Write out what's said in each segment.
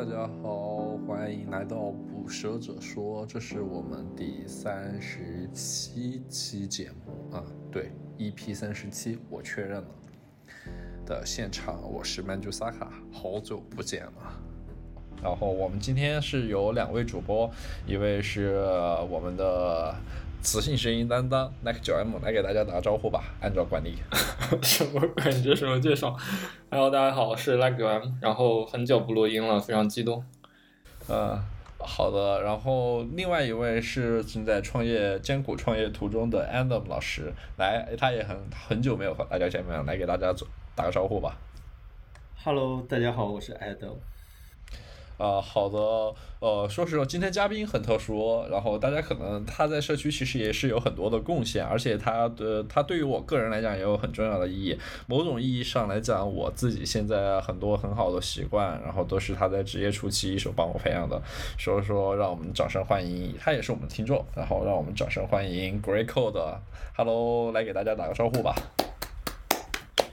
大家好，欢迎来到捕蛇者说，这是我们第三十七期节目啊，对，EP 三十七，我确认了的现场，我是曼珠萨卡，好久不见了。然后我们今天是有两位主播，一位是我们的磁性声音担当 Nick 九 M 来给大家打个招呼吧，按照惯例。什么感觉？什么介绍？Hello，大家好，我是 Nick 九 M，然后很久不录音了，非常激动。呃，好的。然后另外一位是正在创业艰苦创业途中的 Adam 老师，来，他也很很久没有和大家见面了，来给大家做打个招呼吧。Hello，大家好，我是 Adam。啊、好的，呃，说实话，今天嘉宾很特殊，然后大家可能他在社区其实也是有很多的贡献，而且他的他对于我个人来讲也有很重要的意义。某种意义上来讲，我自己现在很多很好的习惯，然后都是他在职业初期一手帮我培养的，所以说让我们掌声欢迎，他也是我们的听众，然后让我们掌声欢迎 Grey Code。Hello，来给大家打个招呼吧。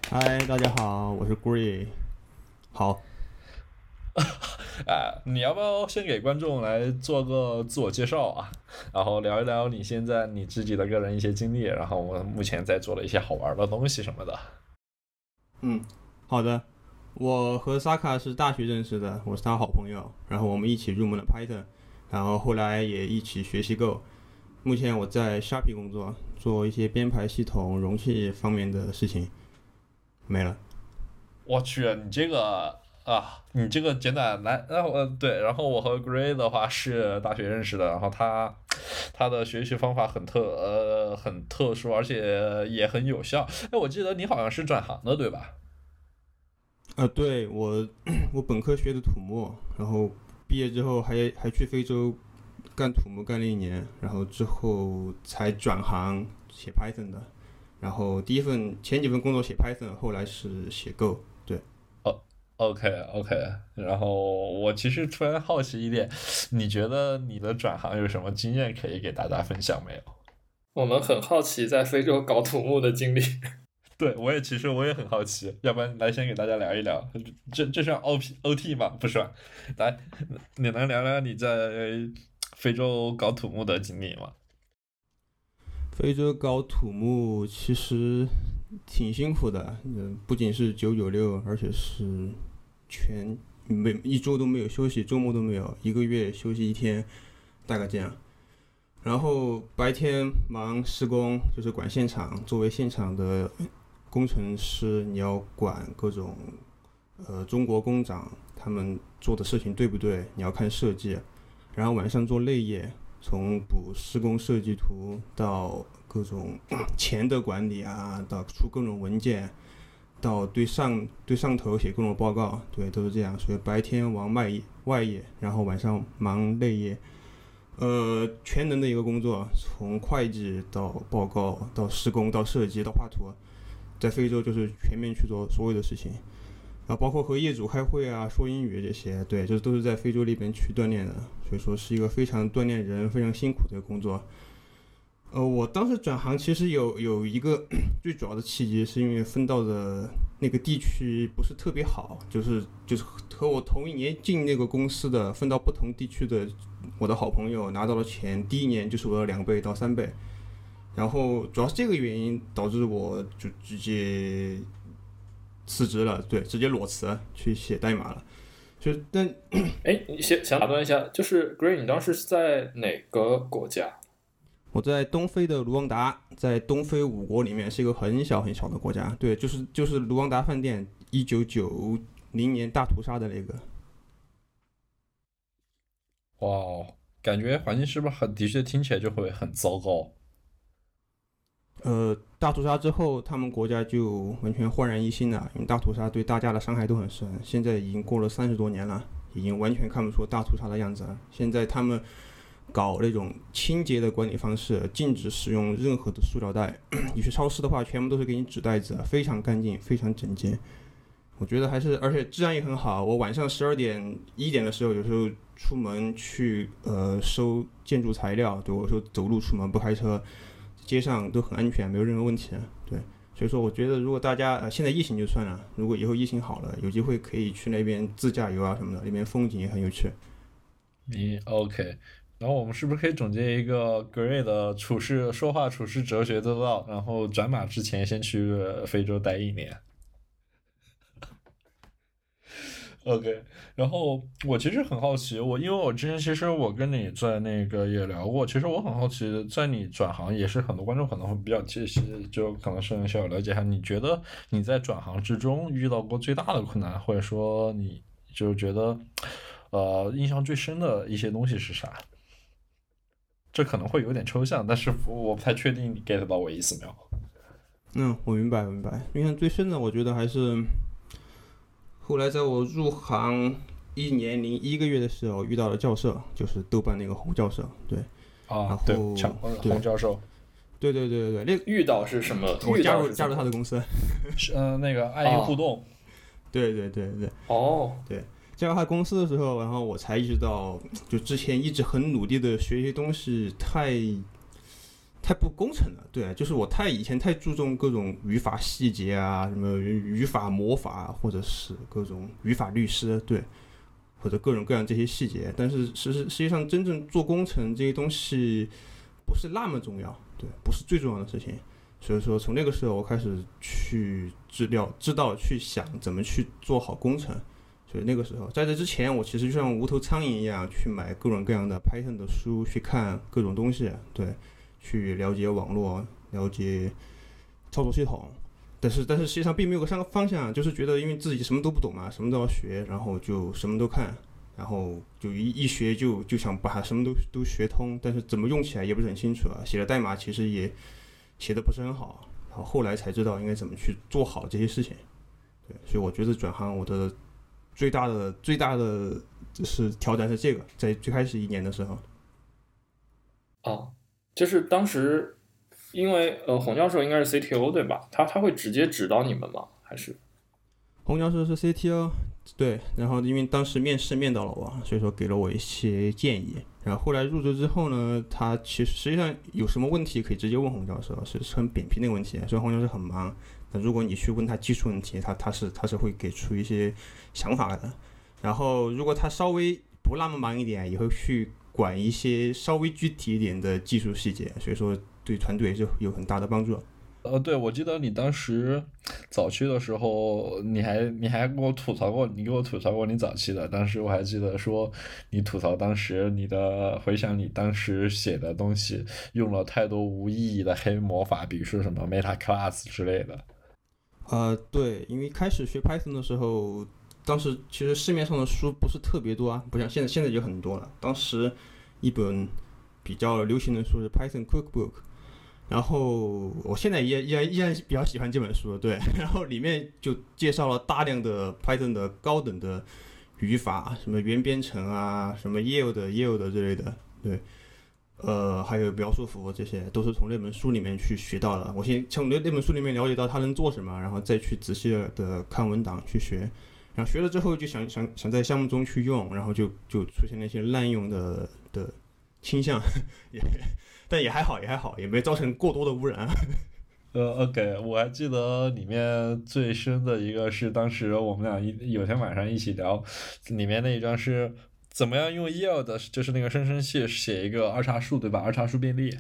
嗨，大家好，我是 Grey。好，啊，你要不要先给观众来做个自我介绍啊？然后聊一聊你现在你自己的个人一些经历，然后我目前在做的一些好玩的东西什么的。嗯，好的。我和萨卡是大学认识的，我是他好朋友，然后我们一起入门了 Python，然后后来也一起学习 Go。目前我在 Sharpie 工作，做一些编排系统、容器方面的事情。没了。我去，你这个啊，你这个简短来，然后呃对，然后我和 Gray 的话是大学认识的，然后他他的学习方法很特呃很特殊，而且也很有效。哎，我记得你好像是转行的，对吧？呃，对我，我本科学的土木，然后毕业之后还还去非洲干土木干了一年，然后之后才转行写 Python 的。然后第一份前几份工作写 Python，后来是写 Go。对，OK OK，然后我其实突然好奇一点，你觉得你的转行有什么经验可以给大家分享没有？我们很好奇在非洲搞土木的经历。对，我也其实我也很好奇，要不然来先给大家聊一聊，这这算 O P O T 吗？不算，来，你能聊聊你在非洲搞土木的经历吗？非洲搞土木其实挺辛苦的，嗯，不仅是九九六，而且是全每一周都没有休息，周末都没有，一个月休息一天，大概这样。然后白天忙施工，就是管现场，作为现场的工程师，你要管各种呃中国工长他们做的事情对不对，你要看设计。然后晚上做内业，从补施工设计图到各种 钱的管理啊，到出各种文件，到对上对上头写各种报告，对，都是这样。所以白天忙外业外业，然后晚上忙内业，呃，全能的一个工作，从会计到报告到施工到设计到画图，在非洲就是全面去做所有的事情。啊，包括和业主开会啊、说英语这些，对，这都是在非洲那边去锻炼的，所以说是一个非常锻炼人、非常辛苦的工作。呃，我当时转行其实有有一个 最主要的契机，是因为分到的那个地区不是特别好，就是就是和我同一年进那个公司的分到不同地区的我的好朋友拿到了钱，第一年就是我的两倍到三倍，然后主要是这个原因导致我就直接辞职了，对，直接裸辞去写代码了。就但哎，你先想打断一下，就是 Green，你当时是在哪个国家？我在东非的卢旺达，在东非五国里面是一个很小很小的国家，对，就是就是卢旺达饭店一九九零年大屠杀的那个。哇，哦感觉环境是不是很的确听起来就会很糟糕？呃，大屠杀之后，他们国家就完全焕然一新了，因为大屠杀对大家的伤害都很深。现在已经过了三十多年了，已经完全看不出大屠杀的样子了。现在他们搞那种清洁的管理方式，禁止使用任何的塑料袋。你去超市的话，全部都是给你纸袋子，非常干净，非常整洁。我觉得还是，而且治安也很好。我晚上十二点、一点的时候，有时候出门去呃收建筑材料，对我说走路出门不开车。街上都很安全，没有任何问题。对，所以说，我觉得如果大家呃现在疫情就算了，如果以后疫情好了，有机会可以去那边自驾游啊什么的，那边风景也很有趣。你 OK？然后我们是不是可以总结一个 Gray 的处事、说话、处事哲学之道？然后转码之前先去非洲待一年。OK，然后我其实很好奇，我因为我之前其实我跟你在那个也聊过，其实我很好奇，在你转行也是很多观众可能会比较介意，就可能是需要了解一下，你觉得你在转行之中遇到过最大的困难，或者说你就是觉得呃印象最深的一些东西是啥？这可能会有点抽象，但是我不太确定你 get 到我意思没有？嗯，我明白，明白。印象最深的，我觉得还是。后来在我入行一年零一个月的时候，遇到了教授，就是豆瓣那个洪教授，对，啊，对，洪教授，对对对对对，那遇到是什么？我加入加入他的公司，是嗯，那个爱因互动，对对对对，哦，对，加入他公司的时候，然后我才意识到，就之前一直很努力的学习东西太。太不工程了，对，就是我太以前太注重各种语法细节啊，什么语法魔法，或者是各种语法律师，对，或者各种各样这些细节。但是实实实际上，真正做工程这些东西不是那么重要，对，不是最重要的事情。所以说，从那个时候我开始去知料，知道去想怎么去做好工程。所以那个时候，在这之前，我其实就像无头苍蝇一样去买各种各样的 Python 的书，去看各种东西，对。去了解网络，了解操作系统，但是但是实际上并没有个三个方向，就是觉得因为自己什么都不懂嘛，什么都要学，然后就什么都看，然后就一一学就就想把什么都都学通，但是怎么用起来也不是很清楚啊，写的代码其实也写的不是很好，然后后来才知道应该怎么去做好这些事情。对，所以我觉得转行我的最大的最大的是挑战是这个，在最开始一年的时候。哦。就是当时，因为呃，洪教授应该是 CTO 对吧？他他会直接指导你们吗？还是？洪教授是 CTO，对。然后因为当时面试面到了我，所以说给了我一些建议。然后后来入职之后呢，他其实实际上有什么问题可以直接问洪教授，是很扁平的问题。所以洪教授很忙，但如果你去问他技术问题，他他是他是会给出一些想法的。然后如果他稍微不那么忙一点，也会去。管一些稍微具体一点的技术细节，所以说对团队也是有很大的帮助。呃，对，我记得你当时早期的时候，你还你还跟我吐槽过，你给我吐槽过你早期的。当时我还记得说，你吐槽当时你的回想，你当时写的东西用了太多无意义的黑魔法，比如说什么 meta class 之类的。呃，对，因为开始学 Python 的时候。当时其实市面上的书不是特别多啊，不像现在，现在就很多了。当时一本比较流行的书是 Python Cookbook，然后我现在也也依然比较喜欢这本书，对。然后里面就介绍了大量的 Python 的高等的语法，什么元编程啊，什么 yield yield 之类的，对。呃，还有描述符，这些都是从那本书里面去学到的。我先从那那本书里面了解到它能做什么，然后再去仔细的看文档去学。然后学了之后就想想想在项目中去用，然后就就出现那些滥用的的倾向，也但也还好也还好，也没造成过多的污染。呃，OK，我还记得里面最深的一个是当时我们俩一有天晚上一起聊，里面那一张是怎么样用 yield，就是那个生成器写一个二叉树，对吧？二叉树便利。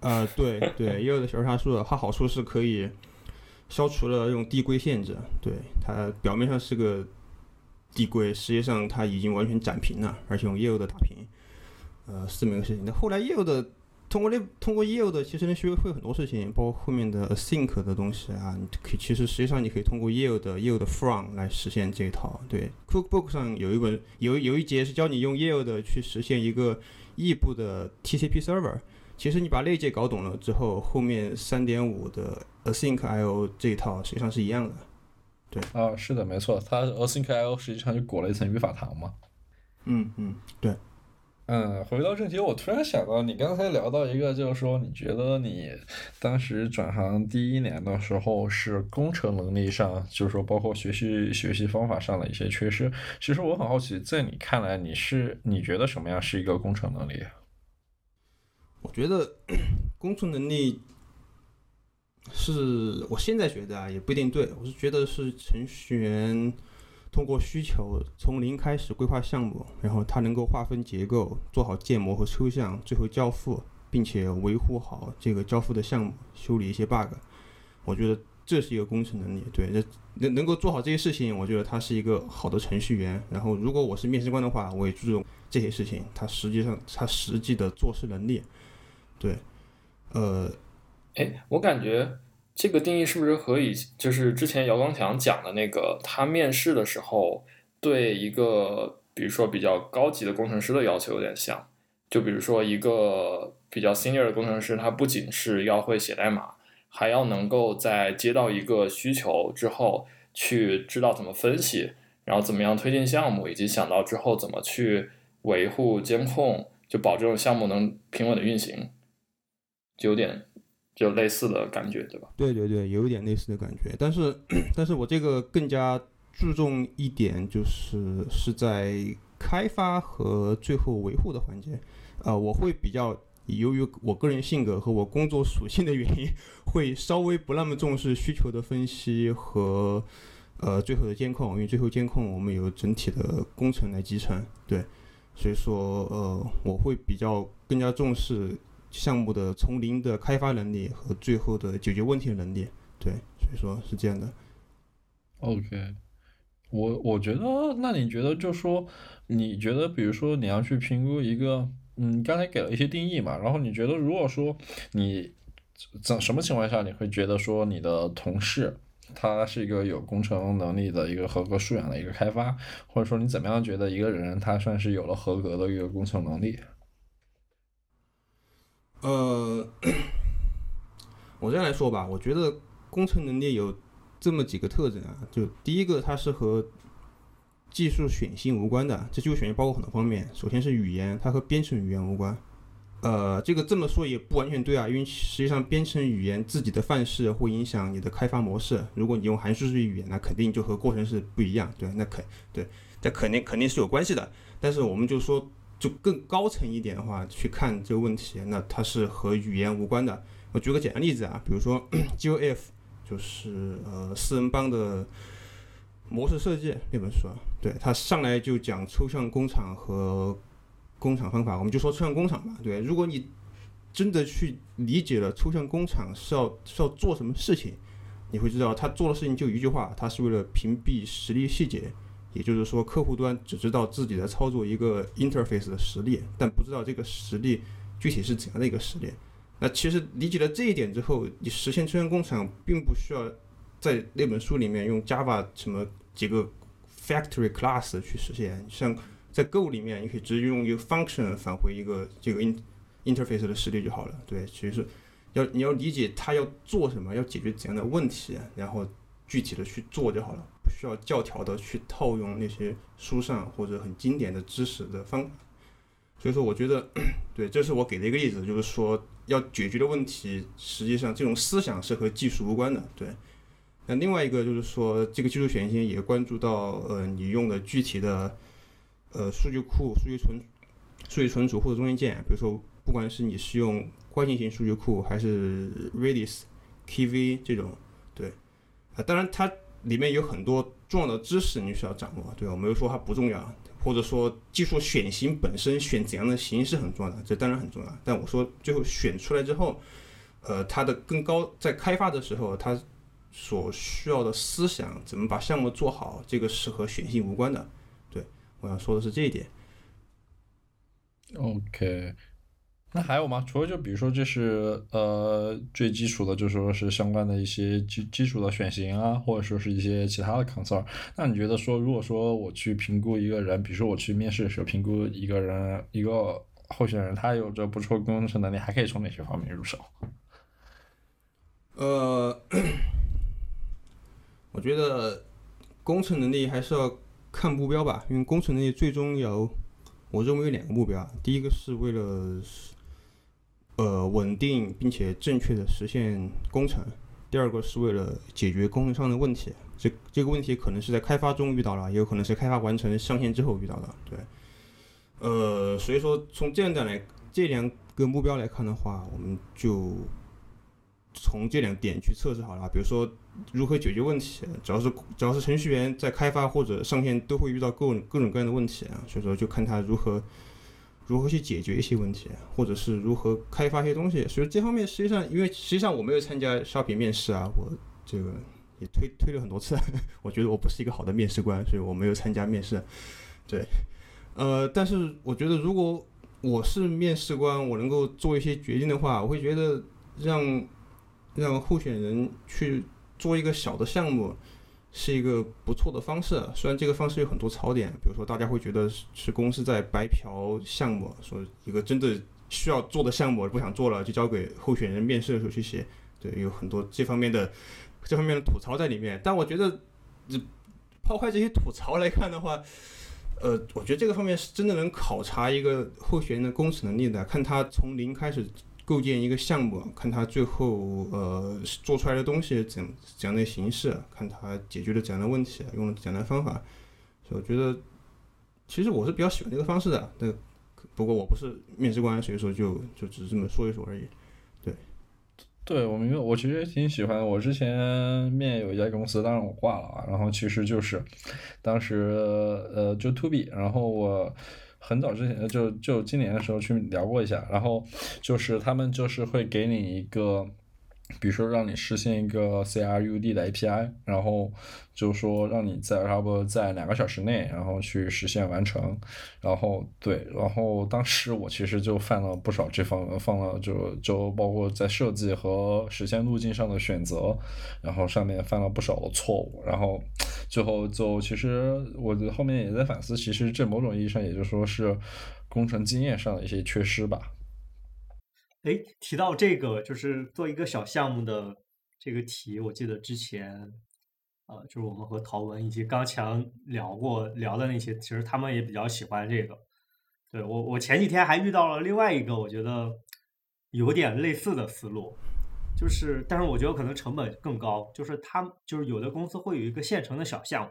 啊，对对，yield 小二叉树，它好处是可以。消除了用递归限制，对它表面上是个递归，实际上它已经完全展平了，而且用 yield 打平，呃，是这么个事情。那后来 yield 通过那通过业务的其实能学会很多事情，包括后面的 asink 的东西啊，你可以其实实际上你可以通过 yield yield from 来实现这一套。对，cookbook 上有一本有有一节是教你用业务的去实现一个异步的 TCP server。其实你把那节搞懂了之后，后面三点五的 async IO 这一套实际上是一样的。对啊，是的，没错，它 async IO 实际上就裹了一层语法糖嘛。嗯嗯，对。嗯，回到正题，我突然想到，你刚才聊到一个，就是说你觉得你当时转行第一年的时候是工程能力上，就是说包括学习学习方法上的一些缺失。其实我很好奇，在你看来，你是你觉得什么样是一个工程能力？我觉得工程能力是我现在觉得啊，也不一定对。我是觉得是程序员通过需求从零开始规划项目，然后他能够划分结构，做好建模和抽象，最后交付，并且维护好这个交付的项目，修理一些 bug。我觉得这是一个工程能力。对，这能能够做好这些事情，我觉得他是一个好的程序员。然后，如果我是面试官的话，我也注重这些事情，他实际上他实际的做事能力。对，呃。哎，我感觉这个定义是不是和以就是之前姚光强讲的那个，他面试的时候对一个比如说比较高级的工程师的要求有点像？就比如说一个比较 senior 的工程师，他不仅是要会写代码，还要能够在接到一个需求之后，去知道怎么分析，然后怎么样推进项目，以及想到之后怎么去维护监控，就保证项目能平稳的运行，就有点。就类似的感觉，对吧？对对对，有一点类似的感觉，但是，但是我这个更加注重一点，就是是在开发和最后维护的环节，呃，我会比较由于我个人性格和我工作属性的原因，会稍微不那么重视需求的分析和呃最后的监控，因为最后监控我们有整体的工程来集成，对，所以说呃我会比较更加重视。项目的从零的开发能力和最后的解决问题的能力，对，所以说是这样的。OK，我我觉得，那你觉得就说，你觉得，比如说你要去评估一个，嗯，刚才给了一些定义嘛，然后你觉得，如果说你在什么情况下你会觉得说你的同事他是一个有工程能力的一个合格素养的一个开发，或者说你怎么样觉得一个人他算是有了合格的一个工程能力？呃，我这样来说吧，我觉得工程能力有这么几个特征啊。就第一个，它是和技术选性无关的。这技术选性包括很多方面，首先是语言，它和编程语言无关。呃，这个这么说也不完全对啊，因为实际上编程语言自己的范式会影响你的开发模式。如果你用函数式语言，那肯定就和过程式不一样，对，那肯对，这肯定肯定是有关系的。但是我们就说。就更高层一点的话去看这个问题，那它是和语言无关的。我举个简单例子啊，比如说 GOF，就是呃四人帮的模式设计那本书啊，对，它上来就讲抽象工厂和工厂方法，我们就说抽象工厂吧。对，如果你真的去理解了抽象工厂是要是要做什么事情，你会知道他做的事情就一句话，他是为了屏蔽实力细节。也就是说，客户端只知道自己在操作一个 interface 的实例，但不知道这个实例具体是怎样的一个实例。那其实理解了这一点之后，你实现抽象工厂并不需要在那本书里面用 Java 什么几个 factory class 去实现。像在 Go 里面，你可以直接用一个 function 返回一个这个 interface 的实例就好了。对，其实要你要理解它要做什么，要解决怎样的问题，然后具体的去做就好了。需要教条的去套用那些书上或者很经典的知识的方法，所以说我觉得，对，这是我给的一个例子，就是说要解决的问题，实际上这种思想是和技术无关的，对。那另外一个就是说，这个技术选型也关注到，呃，你用的具体的，呃，数据库、数据存、数据存储或者中间件，比如说，不管是你是用关键型数据库还是 Redis、KV 这种，对，啊，当然它。里面有很多重要的知识你需要掌握，对我没有说它不重要，或者说技术选型本身选怎样的型是很重要的，这当然很重要。但我说最后选出来之后，呃，它的更高在开发的时候，它所需要的思想怎么把项目做好，这个是和选型无关的。对，我要说的是这一点。OK。那还有吗？除了就比如说，这是呃最基础的，就说是相关的一些基基础的选型啊，或者说是一些其他的 concern。那你觉得说，如果说我去评估一个人，比如说我去面试的时候评估一个人，一个候选人，他有着不错工程能力，还可以从哪些方面入手？呃，我觉得工程能力还是要看目标吧，因为工程能力最终有，我认为有两个目标，第一个是为了。呃，稳定并且正确的实现工程。第二个是为了解决工程上的问题。这这个问题可能是在开发中遇到了，也有可能是开发完成上线之后遇到的。对，呃，所以说从这样的来这两个目标来看的话，我们就从这两点去测试好了，比如说如何解决问题，只要是只要是程序员在开发或者上线都会遇到各种各种各样的问题啊，所以说就看他如何如何去解决一些问题，或者是如何开发一些东西。所以这方面实际上，因为实际上我没有参加 Shopping 面试啊，我这个也推推了很多次，我觉得我不是一个好的面试官，所以我没有参加面试。对，呃，但是我觉得如果我是面试官，我能够做一些决定的话，我会觉得让让候选人去做一个小的项目，是一个不错的方式。虽然这个方式有很多槽点，比如说大家会觉得是公司在白嫖项目，说一个真的需要做的项目不想做了，就交给候选人面试的时候去写。对，有很多这方面的这方面的吐槽在里面。但我觉得，这抛开这些吐槽来看的话，呃，我觉得这个方面是真的能考察一个候选人的工程能力的，看他从零开始构建一个项目，看他最后呃做出来的东西怎怎样的形式，看他解决了怎样的问题，用了怎样的方法。所以我觉得，其实我是比较喜欢这个方式的。对，不过我不是面试官，所以说就就只是这么说一说而已。对，对我明白，我其实挺喜欢。我之前面有一家公司，当然我挂了啊。然后其实就是，当时呃就 to B，然后我很早之前就就今年的时候去聊过一下，然后就是他们就是会给你一个。比如说，让你实现一个 CRUD 的 API，然后就说让你在差不多在两个小时内，然后去实现完成。然后对，然后当时我其实就犯了不少这方犯了就就包括在设计和实现路径上的选择，然后上面犯了不少的错误。然后最后就其实我后面也在反思，其实这某种意义上也就说是工程经验上的一些缺失吧。哎，提到这个，就是做一个小项目的这个题，我记得之前，呃，就是我们和陶文以及刚强聊过聊的那些，其实他们也比较喜欢这个。对我，我前几天还遇到了另外一个，我觉得有点类似的思路，就是，但是我觉得可能成本更高，就是他就是有的公司会有一个现成的小项目，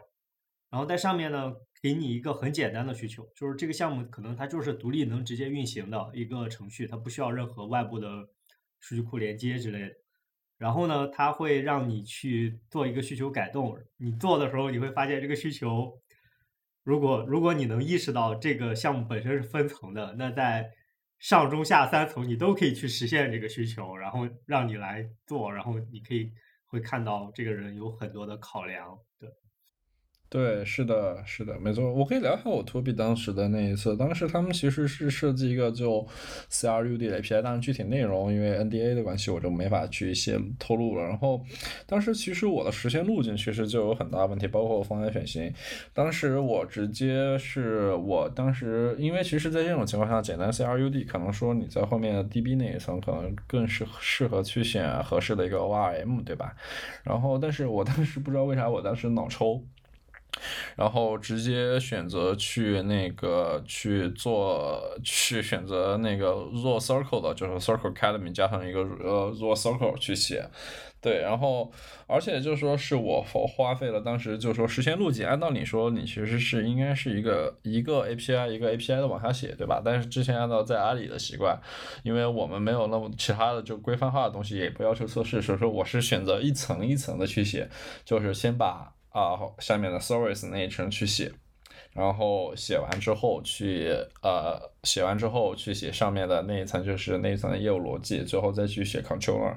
然后在上面呢。给你一个很简单的需求，就是这个项目可能它就是独立能直接运行的一个程序，它不需要任何外部的数据库连接之类的。然后呢，它会让你去做一个需求改动。你做的时候，你会发现这个需求，如果如果你能意识到这个项目本身是分层的，那在上中下三层你都可以去实现这个需求，然后让你来做，然后你可以会看到这个人有很多的考量，对。对，是的，是的，没错。我可以聊一下我 To B 当时的那一次。当时他们其实是设计一个就 CRUD 的 API，但是具体内容因为 NDA 的关系，我就没法去先透露了。然后当时其实我的实现路径其实就有很大问题，包括方案选型。当时我直接是我当时，因为其实，在这种情况下，简单 CRUD 可能说你在后面的 DB 那一层可能更适适合去选合适的一个 ORM，对吧？然后，但是我当时不知道为啥，我当时脑抽。然后直接选择去那个去做，去选择那个做 Circle 的，就是 Circle Academy 加上一个呃做 Circle 去写，对，然后而且就说是我花费了当时就是说实现路径，按道理说你其实是应该是一个一个 API 一个 API 的往下写，对吧？但是之前按照在阿里的习惯，因为我们没有那么其他的就规范化的东西，也不要求测试，所以说我是选择一层一层的去写，就是先把。啊，下面的 service 那一层去写，然后写完之后去呃。写完之后去写上面的那一层，就是那一层的业务逻辑，最后再去写 controller，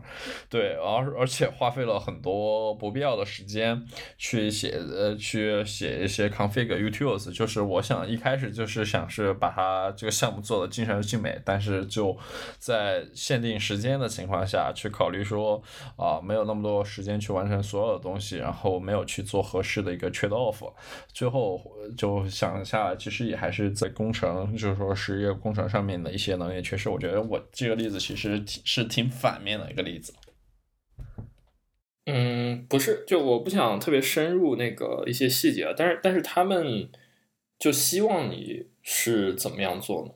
对，而而且花费了很多不必要的时间去写呃去写一些 config utils，就是我想一开始就是想是把它这个项目做的精善精美，但是就在限定时间的情况下去考虑说啊没有那么多时间去完成所有的东西，然后没有去做合适的一个 trade off，最后就想下来其实也还是在工程就是说是。职业工程上面的一些能力缺失，我觉得我这个例子其实挺是挺反面的一个例子。嗯，不是，就我不想特别深入那个一些细节，但是但是他们就希望你是怎么样做呢？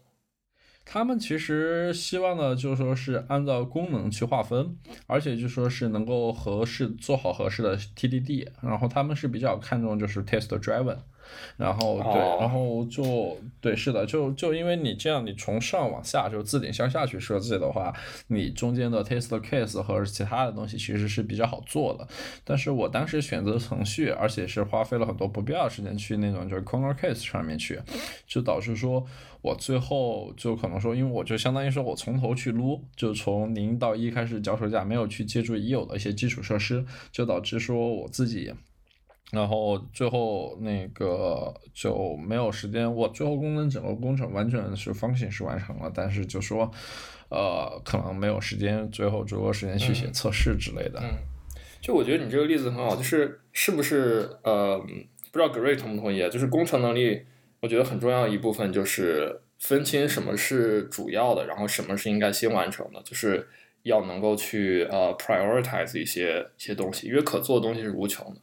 他们其实希望呢，就是说是按照功能去划分，而且就说是能够合适做好合适的 TDD，然后他们是比较看重就是 test driven。然后对，然后就对，是的，就就因为你这样，你从上往下就自顶向下去设计的话，你中间的 test case 和其他的东西其实是比较好做的。但是我当时选择程序，而且是花费了很多不必要的时间去那种就是 corner case 上面去，就导致说我最后就可能说，因为我就相当于说我从头去撸，就从零到一开始脚手架，没有去借助已有的一些基础设施，就导致说我自己。然后最后那个就没有时间，我最后工程整个工程完全是方形是完成了，但是就说，呃，可能没有时间，最后足够时间去写测试之类的。嗯，就我觉得你这个例子很好，就是是不是呃，不知道 Gray 同不同意啊？就是工程能力，我觉得很重要一部分就是分清什么是主要的，然后什么是应该先完成的，就是要能够去呃 prioritize 一些一些东西，因为可做的东西是无穷的。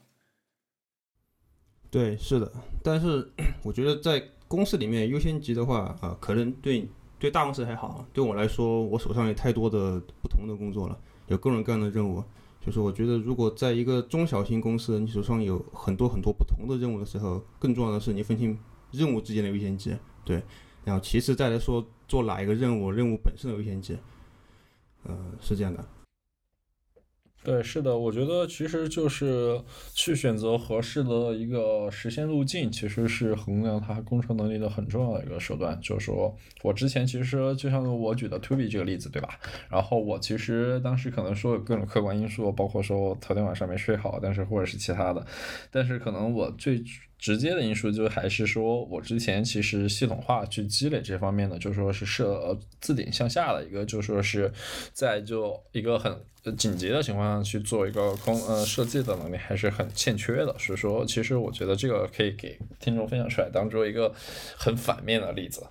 对，是的，但是 我觉得在公司里面优先级的话，啊，可能对对大公司还好，对我来说，我手上有太多的不同的工作了，有各种各样的任务，就是我觉得如果在一个中小型公司，你手上有很多很多不同的任务的时候，更重要的是你分清任务之间的优先级，对，然后其次再来说做哪一个任务，任务本身的优先级，呃，是这样的。对，是的，我觉得其实就是去选择合适的一个实现路径，其实是衡量它工程能力的很重要的一个手段。就是说我之前其实就像我举的 To B 这个例子，对吧？然后我其实当时可能说有各种客观因素，包括说头天晚上没睡好，但是或者是其他的，但是可能我最。直接的因素就还是说，我之前其实系统化去积累这方面的，就说是设自顶向下的一个，就说是在就一个很紧急的情况下去做一个工呃设计的能力还是很欠缺的。所以说，其实我觉得这个可以给听众分享出来，当做一个很反面的例子。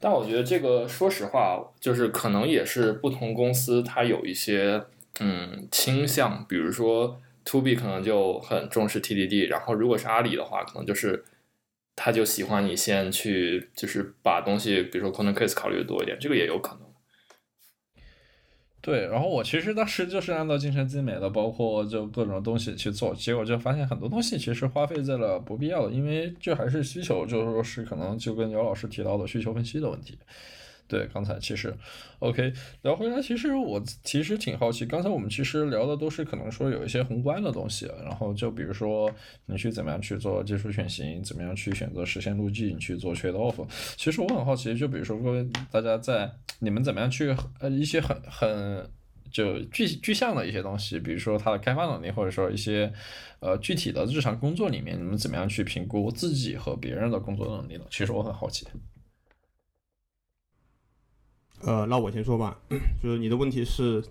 但我觉得这个说实话，就是可能也是不同公司它有一些嗯倾向，比如说。To B 可能就很重视 TDD，然后如果是阿里的话，可能就是他就喜欢你先去，就是把东西，比如说 Corner Case 考虑的多一点，这个也有可能。对，然后我其实当时就是按照精神精美的，包括就各种东西去做，结果就发现很多东西其实花费在了不必要的，因为这还是需求，就是说是可能就跟姚老师提到的需求分析的问题。对，刚才其实，OK，聊回来，其实我其实挺好奇，刚才我们其实聊的都是可能说有一些宏观的东西，然后就比如说你去怎么样去做技术选型，怎么样去选择实现路径，去做 trade off。其实我很好奇，就比如说各位大家在你们怎么样去呃一些很很就具具象的一些东西，比如说它的开发能力，或者说一些呃具体的日常工作里面，你们怎么样去评估自己和别人的工作能力呢？其实我很好奇。呃，那我先说吧，就是你的问题是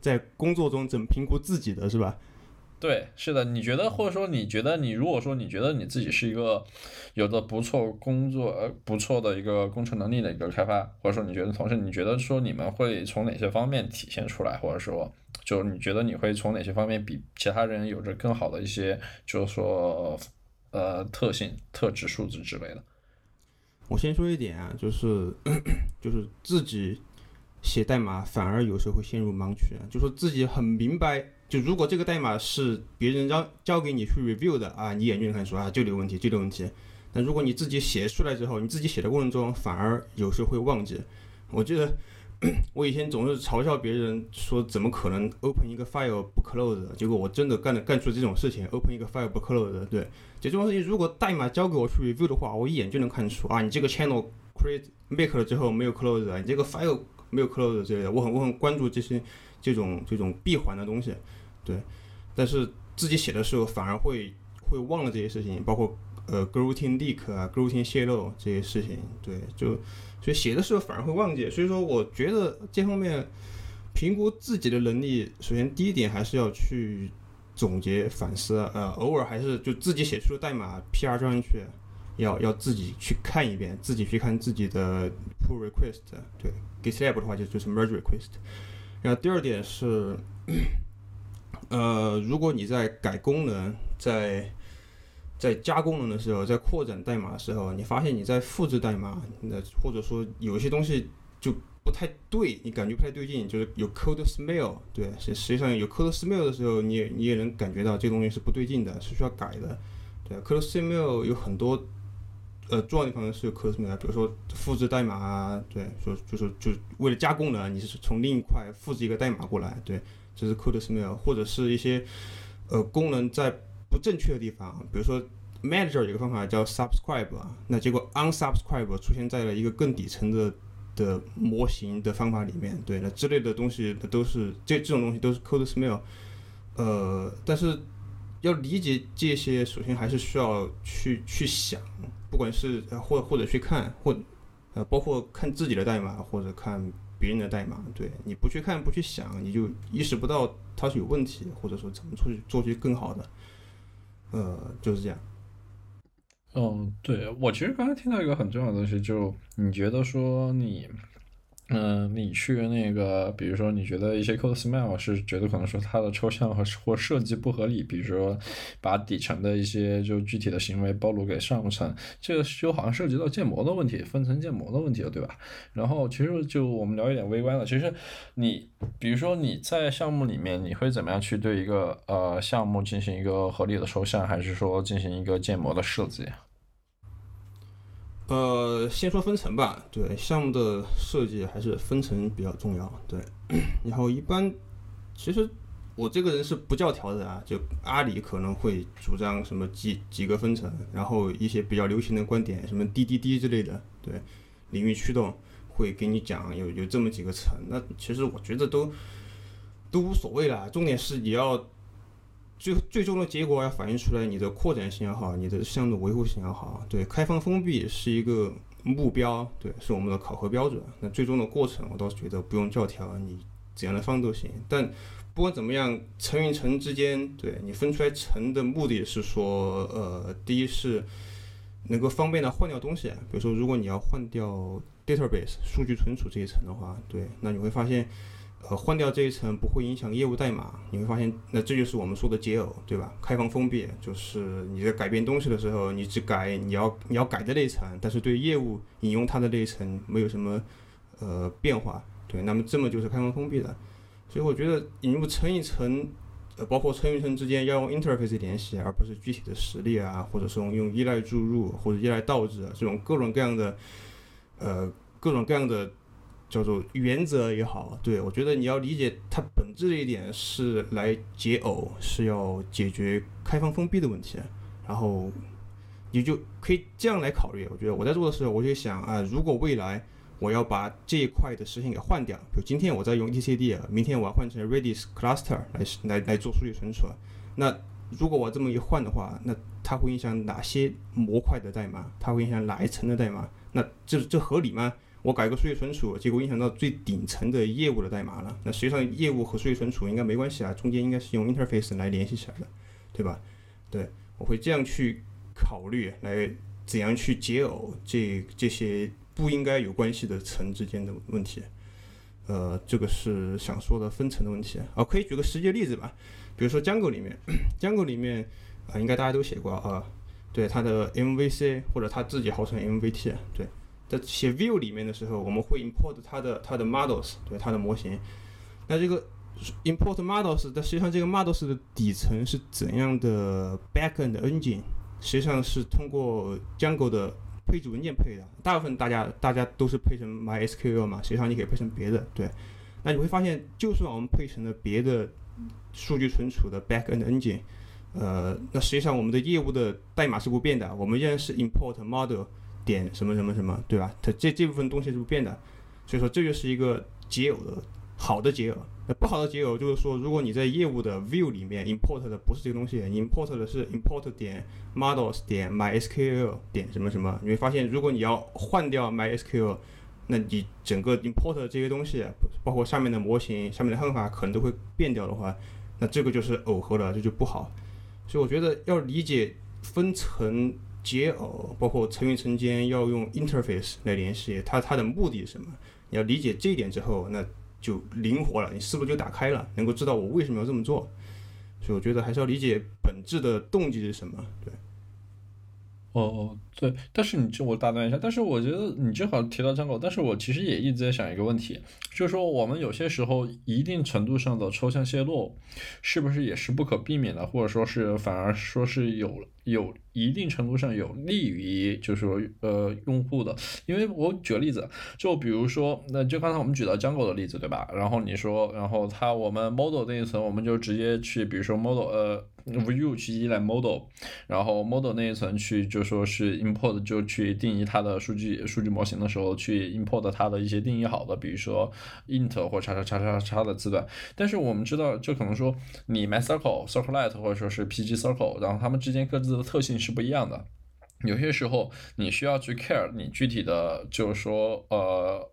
在工作中怎么评估自己的是吧？对，是的，你觉得或者说你觉得你如果说你觉得你自己是一个有着不错工作呃不错的一个工程能力的一个开发，或者说你觉得同时你觉得说你们会从哪些方面体现出来，或者说就你觉得你会从哪些方面比其他人有着更好的一些就是说呃特性、特质、素质之类的？我先说一点啊，就是 就是自己写代码反而有时候会陷入盲区啊，就说自己很明白，就如果这个代码是别人让交给你去 review 的啊，你眼睛看说啊，就这个问题，就这个问题。但如果你自己写出来之后，你自己写的过程中反而有时候会忘记。我记得 我以前总是嘲笑别人说，怎么可能 open 一个 file 不 close？结果我真的干了干出这种事情，open 一个 file 不 close，对。就这种事情，如果代码交给我去 review 的话，我一眼就能看出啊，你这个 channel create make 了之后没有 close，你这个 file 没有 close 之类的，我很我很关注这些这种这种闭环的东西，对。但是自己写的时候反而会会忘了这些事情，包括呃 g r o u t i n g leak 啊 g r o u t i n g 泄露这些事情，对，就所以写的时候反而会忘记。所以说，我觉得这方面评估自己的能力，首先第一点还是要去。总结反思，呃，偶尔还是就自己写出的代码 PR 装上去，要要自己去看一遍，自己去看自己的 pull request，对，GitLab 的话就就是 merge request。然后第二点是，呃，如果你在改功能、在在加功能的时候，在扩展代码的时候，你发现你在复制代码，那或者说有些东西就。不太对，你感觉不太对劲，就是有 code smell，对，实实际上有 code smell 的时候，你也你也能感觉到这东西是不对劲的，是需要改的，对，code smell 有很多呃重要的地方是有 code smell 比如说复制代码啊，对，说就是就是为了加功能，你是从另一块复制一个代码过来，对，这是 code smell 或者是一些呃功能在不正确的地方，比如说 Manager 有个方法叫 Subscribe，那结果 Unsubscribe 出现在了一个更底层的的模型的方法里面，对，那之类的东西都是这这种东西都是 code smell 呃，但是要理解这些，首先还是需要去去想，不管是呃或或者去看，或呃包括看自己的代码或者看别人的代码，对，你不去看不去想，你就意识不到它是有问题，或者说怎么出去做去更好的，呃，就是这样。嗯，对我其实刚才听到一个很重要的东西，就你觉得说你，嗯，你去那个，比如说你觉得一些 CodeSmell 是觉得可能说它的抽象和或设计不合理，比如说把底层的一些就具体的行为暴露给上层，这个就好像涉及到建模的问题，分层建模的问题了，对吧？然后其实就我们聊一点微观的，其实你比如说你在项目里面，你会怎么样去对一个呃项目进行一个合理的抽象，还是说进行一个建模的设计？呃，先说分层吧。对项目的设计还是分层比较重要。对，然后一般其实我这个人是不教条的啊。就阿里可能会主张什么几几个分层，然后一些比较流行的观点，什么滴滴滴之类的，对，领域驱动会给你讲有有这么几个层。那其实我觉得都都无所谓啦。重点是你要。最最终的结果要反映出来，你的扩展性也好，你的项目维护性也好，对，开放封闭是一个目标，对，是我们的考核标准。那最终的过程，我倒是觉得不用教条，你怎样的方都行。但不管怎么样，层与层之间，对你分出来层的目的是说，呃，第一是能够方便的换掉东西，比如说如果你要换掉 database 数据存储这一层的话，对，那你会发现。呃，换掉这一层不会影响业务代码，你会发现，那这就是我们说的解耦，对吧？开放封闭就是你在改变东西的时候，你只改你要你要改的那一层，但是对业务引用它的那一层没有什么呃变化，对，那么这么就是开放封闭的。所以我觉得引入层一层，呃，包括层与层之间要用 interface 联系，而不是具体的实例啊，或者说用依赖注入或者依赖倒置啊这种各种各样的呃各种各样的。叫做原则也好，对我觉得你要理解它本质的一点是来解耦，是要解决开放封闭的问题，然后你就可以这样来考虑。我觉得我在做的时候，我就想啊，如果未来我要把这一块的实现给换掉，比如今天我在用 ECD，明天我要换成 Redis cluster 来来来做数据存储，那如果我这么一换的话，那它会影响哪些模块的代码？它会影响哪一层的代码？那这这合理吗？我改个数据存储，结果影响到最顶层的业务的代码了。那实际上业务和数据存储应该没关系啊，中间应该是用 interface 来联系起来的，对吧？对，我会这样去考虑，来怎样去解耦这这些不应该有关系的层之间的问题。呃，这个是想说的分层的问题啊。可以举个实际例子吧，比如说 Django 里面，Django 里面啊，应该大家都写过啊，对它的 MVC 或者它自己号称 MVT，对。在写 view 里面的时候，我们会 import 它的它的 models，对它的模型。那这个 import models，但实际上这个 models 的底层是怎样的 backend engine？实际上是通过 Django 的配置文件配的。大部分大家大家都是配成 MySQL 嘛，实际上你可以配成别的。对，那你会发现，就算我们配成了别的数据存储的 backend engine，呃，那实际上我们的业务的代码是不变的，我们依然是 import model。点什么什么什么，对吧？它这这部分东西是不变的，所以说这就是一个解耦的好的解耦。那不好的解耦就是说，如果你在业务的 view 里面 import 的不是这个东西，import 的是 import 点 models 点 mysql 点什么什么，你会发现，如果你要换掉 mysql，那你整个 import 的这些东西，包括上面的模型、上面的算法，可能都会变掉的话，那这个就是耦合了，这就不好。所以我觉得要理解分层。解耦包括层与层间要用 interface 来联系，它它的目的是什么？你要理解这一点之后，那就灵活了，你思路就打开了，能够知道我为什么要这么做？所以我觉得还是要理解本质的动机是什么。对。哦哦，对，但是你这我打断一下，但是我觉得你正好提到 Django，但是我其实也一直在想一个问题，就是说我们有些时候一定程度上的抽象泄露，是不是也是不可避免的，或者说是反而说是有有一定程度上有利于，就是说呃用户的。因为我举个例子，就比如说，那就刚才我们举到 Django 的例子，对吧？然后你说，然后它我们 model 那一层，我们就直接去，比如说 model 呃 view 去依赖 model，然后 model 那一层去就说是 import 就去定义它的数据数据模型的时候，去 import 它的一些定义好的，比如说 int 或叉叉叉叉叉的字段。但是我们知道，就可能说你 my circle circlete 或者说是 pg circle，然后它们之间各自的特性是不一样的。有些时候你需要去 care 你具体的，就是说呃，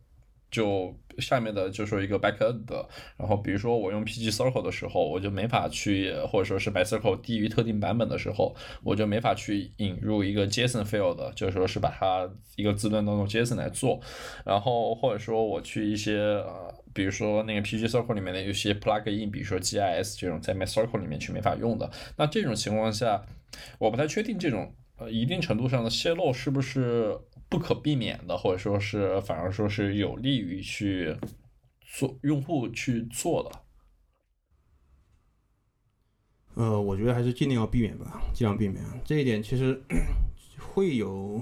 就下面的就说一个 backend 的，然后比如说我用 pg circle 的时候，我就没法去，或者说是 my circle 低于特定版本的时候，我就没法去引入一个 JSON field，就是说是把它一个字段当中 JSON 来做，然后或者说我去一些呃，比如说那个 pg circle 里面的有些 plugin，比如说 GIS 这种在 my circle 里面去没法用的，那这种情况下，我不太确定这种。呃，一定程度上的泄露是不是不可避免的，或者说是反而说是有利于去做用户去做的？呃，我觉得还是尽量要避免吧，尽量避免。这一点其实 会有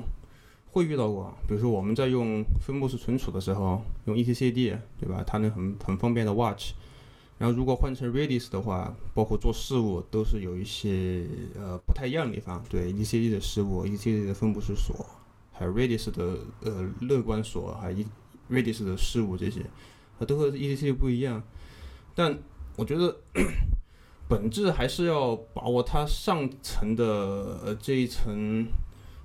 会遇到过，比如说我们在用分布式存储的时候，用 etcd，对吧？它能很很方便的 watch。然后如果换成 Redis 的话，包括做事务都是有一些呃不太一样的地方。对 etcd 的事务，etcd 的分布式锁，还有 Redis 的呃乐观锁，还有 Redis 的事物这些，它都和 ETC 不一样。但我觉得本质还是要把握它上层的呃这一层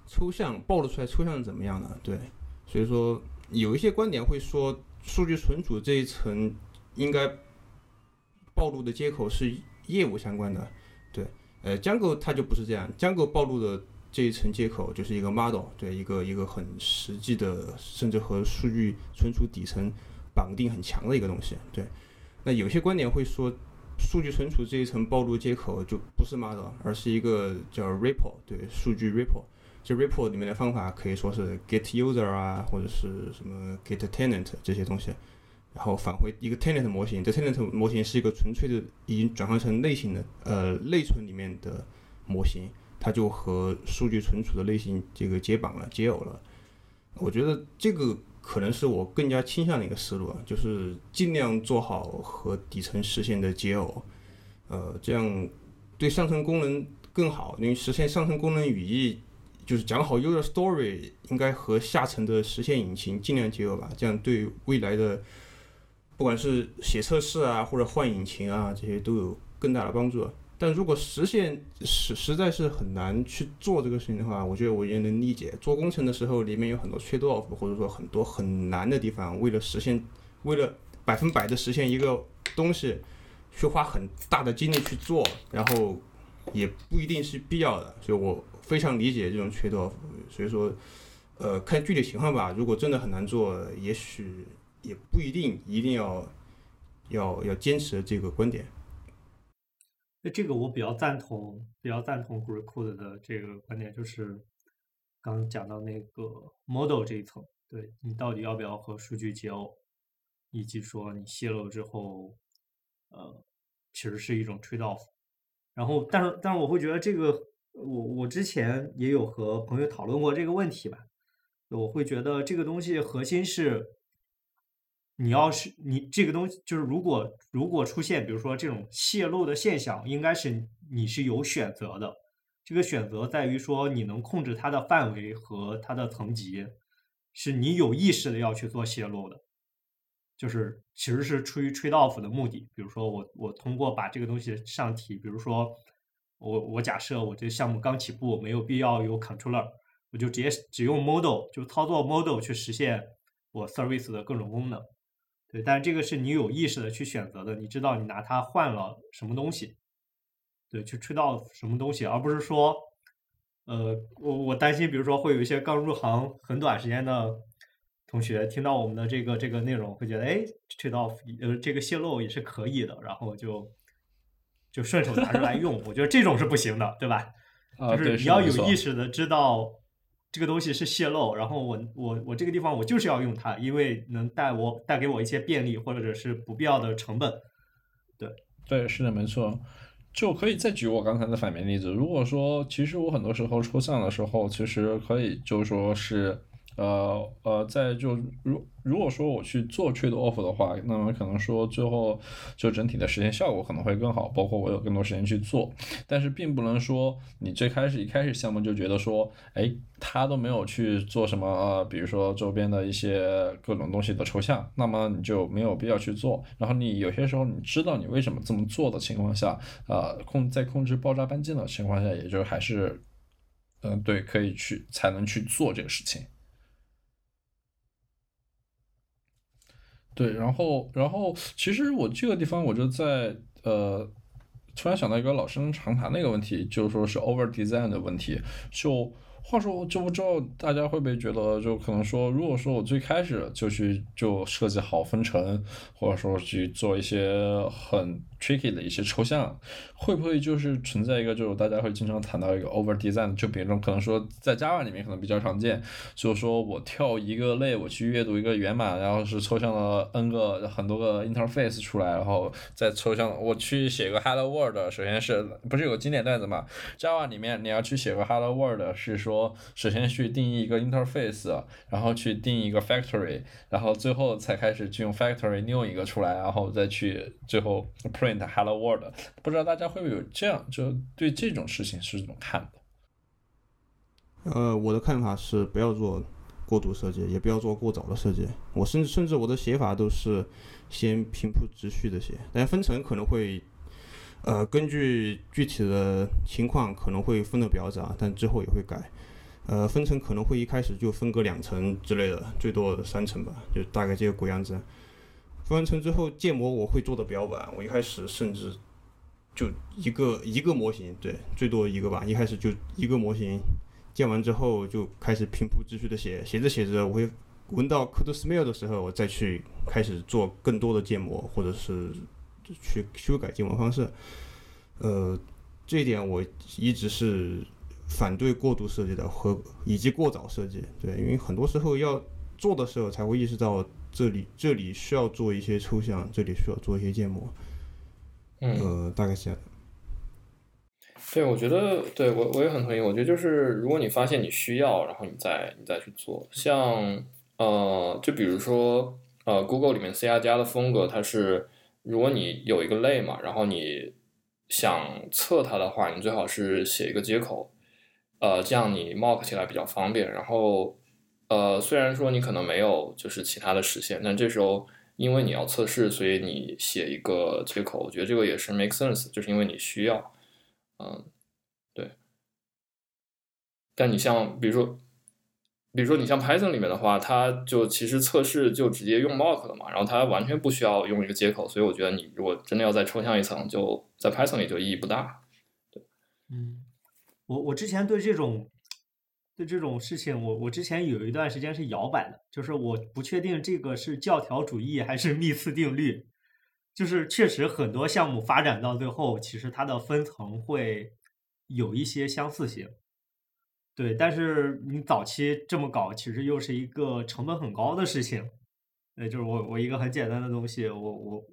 抽象暴露出来抽象是怎么样的。对，所以说有一些观点会说数据存储这一层应该。暴露的接口是业务相关的，对，呃，Django 它就不是这样，Django 暴露的这一层接口就是一个 model，对，一个一个很实际的，甚至和数据存储底层绑定很强的一个东西，对。那有些观点会说，数据存储这一层暴露接口就不是 model，而是一个叫 REPL，对，数据 REPL。这 REPL 里面的方法可以说是 get user 啊，或者是什么 get tenant 这些东西。然后返回一个 tenant 模型，这 tenant 模型是一个纯粹的已经转换成类型的呃内存里面的模型，它就和数据存储的类型这个解绑了解耦了。我觉得这个可能是我更加倾向的一个思路啊，就是尽量做好和底层实现的解耦，呃，这样对上层功能更好，因为实现上层功能语义就是讲好 user story 应该和下层的实现引擎尽量接耦吧，这样对未来的。不管是写测试啊，或者换引擎啊，这些都有更大的帮助。但如果实现实实在是很难去做这个事情的话，我觉得我也能理解。做工程的时候，里面有很多 trade off，或者说很多很难的地方。为了实现，为了百分百的实现一个东西，去花很大的精力去做，然后也不一定是必要的。所以我非常理解这种 trade off。所以说，呃，看具体情况吧。如果真的很难做，也许。也不一定一定要要要坚持这个观点。那这个我比较赞同，比较赞同 Greencode 的这个观点，就是刚讲到那个 model 这一层，对你到底要不要和数据解耦，以及说你泄露之后，呃，其实是一种 trade off。然后，但是但是我会觉得这个，我我之前也有和朋友讨论过这个问题吧，我会觉得这个东西核心是。你要是你这个东西，就是如果如果出现，比如说这种泄露的现象，应该是你是有选择的。这个选择在于说，你能控制它的范围和它的层级，是你有意识的要去做泄露的，就是其实是出于 trade off 的目的。比如说我我通过把这个东西上提，比如说我我假设我这个项目刚起步，没有必要有 controller，我就直接只用 model 就操作 model 去实现我 service 的各种功能。对，但是这个是你有意识的去选择的，你知道你拿它换了什么东西，对，去吹到什么东西，而不是说，呃，我我担心，比如说会有一些刚入行很短时间的同学听到我们的这个这个内容，会觉得，哎，吹到呃这个泄露也是可以的，然后就就顺手拿出来用，我觉得这种是不行的，对吧？就是你要有意识的知道。这个东西是泄露，然后我我我这个地方我就是要用它，因为能带我带给我一些便利或者是不必要的成本。对对，是的，没错。就可以再举我刚才的反面例子。如果说，其实我很多时候抽象的时候，其实可以就说是。呃呃，在就如如果说我去做 trade off 的话，那么可能说最后就整体的实现效果可能会更好，包括我有更多时间去做。但是并不能说你最开始一开始项目就觉得说，哎，他都没有去做什么，呃，比如说周边的一些各种东西的抽象，那么你就没有必要去做。然后你有些时候你知道你为什么这么做的情况下，呃，控在控制爆炸半径的情况下，也就还是，嗯，对，可以去才能去做这个事情。对，然后，然后，其实我这个地方，我就在呃，突然想到一个老生常谈的一个问题，就是说是 over design 的问题，就。话说，就不知道大家会不会觉得，就可能说，如果说我最开始就去就设计好分层，或者说去做一些很 tricky 的一些抽象，会不会就是存在一个，就是大家会经常谈到一个 over design，就比如可能说在 Java 里面可能比较常见，就是说我跳一个类，我去阅读一个源码，然后是抽象了 n 个很多个 interface 出来，然后再抽象，我去写个 hello world，首先是不是有个经典段子嘛？Java 里面你要去写个 hello world 是说。首先去定义一个 interface，然后去定义一个 factory，然后最后才开始去用 factory new 一个出来，然后再去最后 print hello world。不知道大家会不会有这样，就对这种事情是怎么看的？呃，我的看法是不要做过度设计，也不要做过早的设计。我甚至甚至我的写法都是先平铺直叙的写，但分层可能会。呃，根据具体的情况可能会分的比较杂，但之后也会改。呃，分层可能会一开始就分个两层之类的，最多三层吧，就大概这个鬼样子。分完层之后建模我会做的比较晚，我一开始甚至就一个一个模型，对，最多一个吧，一开始就一个模型建完之后就开始平铺直叙的写，写着写着我会闻到 code smell 的时候，我再去开始做更多的建模，或者是。去修改建模方式，呃，这一点我一直是反对过度设计的和以及过早设计。对，因为很多时候要做的时候才会意识到这里这里需要做一些抽象，这里需要做一些建模。呃，大概是这样。对，我觉得对我我也很同意。我觉得就是如果你发现你需要，然后你再你再去做。像呃，就比如说呃，Google 里面 C 加加的风格，它是。如果你有一个类嘛，然后你想测它的话，你最好是写一个接口，呃，这样你 mock 起来比较方便。然后，呃，虽然说你可能没有就是其他的实现，但这时候因为你要测试，所以你写一个接口，我觉得这个也是 make sense，就是因为你需要，嗯，对。但你像比如说。比如说你像 Python 里面的话，它就其实测试就直接用 mock 了嘛，然后它完全不需要用一个接口，所以我觉得你如果真的要再抽象一层，就在 Python 里就意义不大。对，嗯，我我之前对这种对这种事情，我我之前有一段时间是摇摆的，就是我不确定这个是教条主义还是密次定律，就是确实很多项目发展到最后，其实它的分层会有一些相似性。对，但是你早期这么搞，其实又是一个成本很高的事情。呃，就是我我一个很简单的东西，我我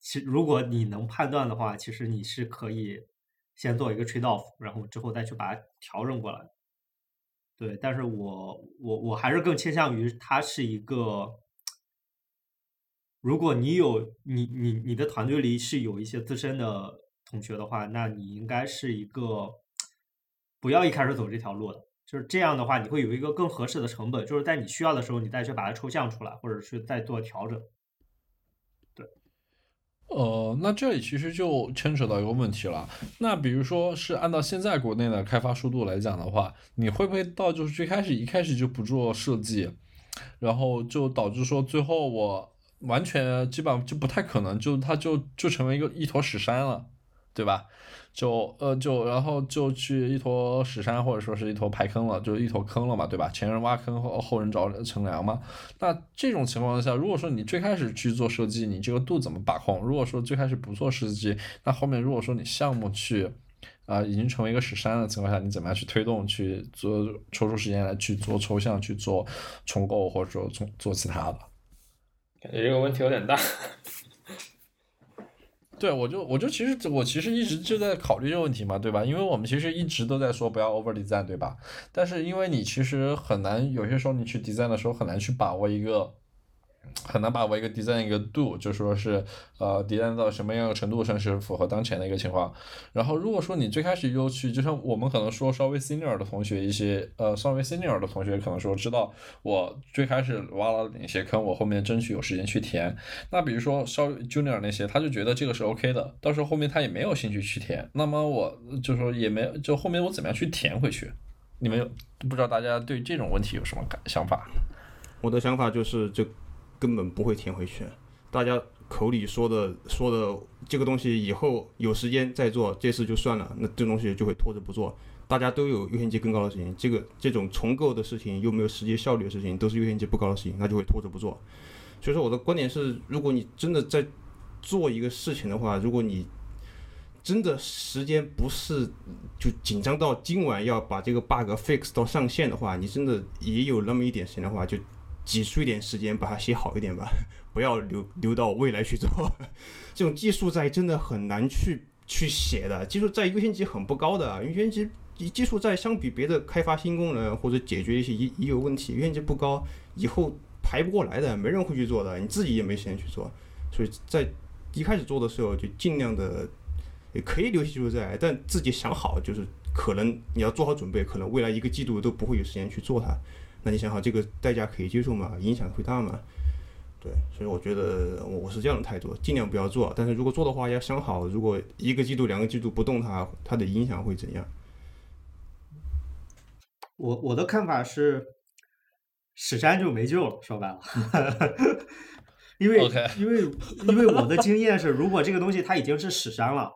其如果你能判断的话，其实你是可以先做一个 trade off，然后之后再去把它调整过来。对，但是我我我还是更倾向于它是一个，如果你有你你你的团队里是有一些资深的同学的话，那你应该是一个。不要一开始走这条路的，就是这样的话，你会有一个更合适的成本，就是在你需要的时候，你再去把它抽象出来，或者是再做调整。呃，那这里其实就牵扯到一个问题了。那比如说是按照现在国内的开发速度来讲的话，你会不会到就是最开始一开始就不做设计，然后就导致说最后我完全基本上就不太可能，就它就就成为一个一坨屎山了，对吧？就呃就然后就去一坨屎山或者说是一坨排坑了，就一坨坑了嘛，对吧？前人挖坑后后人找乘凉嘛。那这种情况下，如果说你最开始去做设计，你这个度怎么把控？如果说最开始不做设计，那后面如果说你项目去啊已经成为一个屎山的情况下，你怎么样去推动去做抽出时间来去做抽象去做重构或者说做做其他的？感觉这个问题有点大。对，我就我就其实我其实一直就在考虑这个问题嘛，对吧？因为我们其实一直都在说不要 over design，对吧？但是因为你其实很难，有些时候你去 design 的时候很难去把握一个。很难把握一个 design 一个度，就说是呃 design 到什么样的程度上是符合当前的一个情况。然后如果说你最开始就去，就像我们可能说稍微 senior 的同学一些，呃稍微 senior 的同学可能说知道我最开始挖了哪些坑，我后面争取有时间去填。那比如说稍微 junior 那些，他就觉得这个是 OK 的，到时候后面他也没有兴趣去填，那么我就说也没就后面我怎么样去填回去？你们不知道大家对这种问题有什么感想法？我的想法就是这。根本不会填回去，大家口里说的说的这个东西以后有时间再做，这次就算了，那这东西就会拖着不做。大家都有优先级更高的事情，这个这种重构的事情又没有实际效率的事情，都是优先级不高的事情，那就会拖着不做。所以说我的观点是，如果你真的在做一个事情的话，如果你真的时间不是就紧张到今晚要把这个 bug fix 到上线的话，你真的也有那么一点时间的话，就。挤出一点时间把它写好一点吧，不要留留到未来去做。这种技术债真的很难去去写的，技术债优先级很不高的，优先级技术债相比别的开发新功能或者解决一些已已有问题，优先级不高，以后排不过来的，没人会去做的，你自己也没时间去做。所以在一开始做的时候就尽量的也可以留技术债，但自己想好，就是可能你要做好准备，可能未来一个季度都不会有时间去做它。那你想好这个代价可以接受吗？影响会大吗？对，所以我觉得我是这样的态度，尽量不要做。但是如果做的话，要想好，如果一个季度、两个季度不动它，它的影响会怎样？我我的看法是，史山就没救了。说白了，因为因为因为我的经验是，如果这个东西它已经是史山了，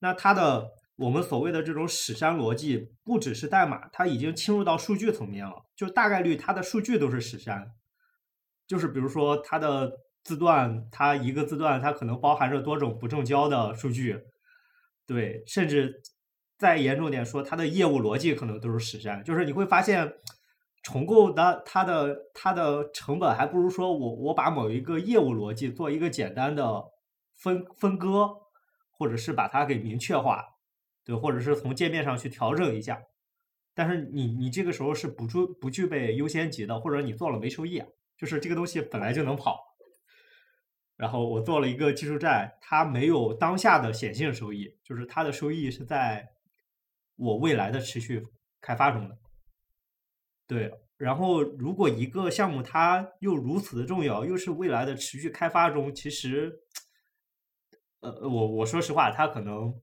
那它的。我们所谓的这种史山逻辑，不只是代码，它已经侵入到数据层面了。就大概率它的数据都是史山，就是比如说它的字段，它一个字段它可能包含着多种不正交的数据，对，甚至再严重点说，它的业务逻辑可能都是史山。就是你会发现，重构的它的它的成本还不如说我我把某一个业务逻辑做一个简单的分分割，或者是把它给明确化。对，或者是从界面上去调整一下，但是你你这个时候是不具不具备优先级的，或者你做了没收益，就是这个东西本来就能跑，然后我做了一个技术债，它没有当下的显性收益，就是它的收益是在我未来的持续开发中的。对，然后如果一个项目它又如此的重要，又是未来的持续开发中，其实，呃，我我说实话，它可能。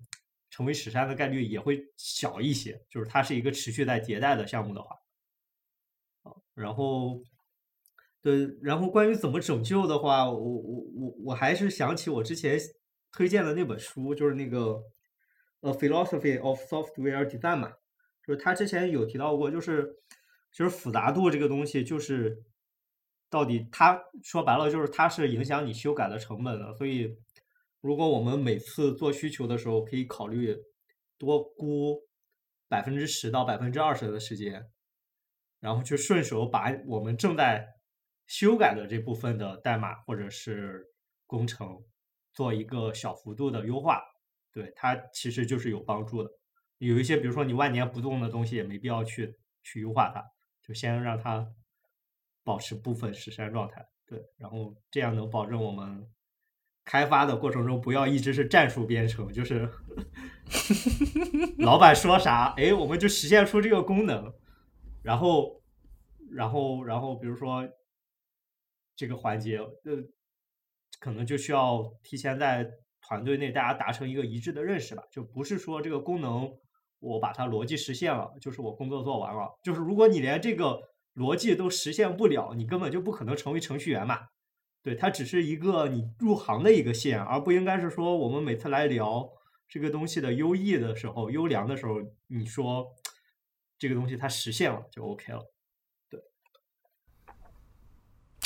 成为史山的概率也会小一些，就是它是一个持续在迭代的项目的话，啊然后，对，然后关于怎么拯救的话，我我我我还是想起我之前推荐的那本书，就是那个《A Philosophy of Software Design》嘛，就是他之前有提到过，就是其实复杂度这个东西，就是到底它说白了就是它是影响你修改的成本的，所以。如果我们每次做需求的时候，可以考虑多估百分之十到百分之二十的时间，然后去顺手把我们正在修改的这部分的代码或者是工程做一个小幅度的优化，对它其实就是有帮助的。有一些比如说你万年不动的东西，也没必要去去优化它，就先让它保持部分实山状态，对，然后这样能保证我们。开发的过程中，不要一直是战术编程，就是老板说啥，哎，我们就实现出这个功能，然后，然后，然后，比如说这个环节，呃，可能就需要提前在团队内大家达成一个一致的认识吧，就不是说这个功能我把它逻辑实现了，就是我工作做完了，就是如果你连这个逻辑都实现不了，你根本就不可能成为程序员嘛。对，它只是一个你入行的一个线，而不应该是说我们每次来聊这个东西的优异的时候、优良的时候，你说这个东西它实现了就 OK 了。对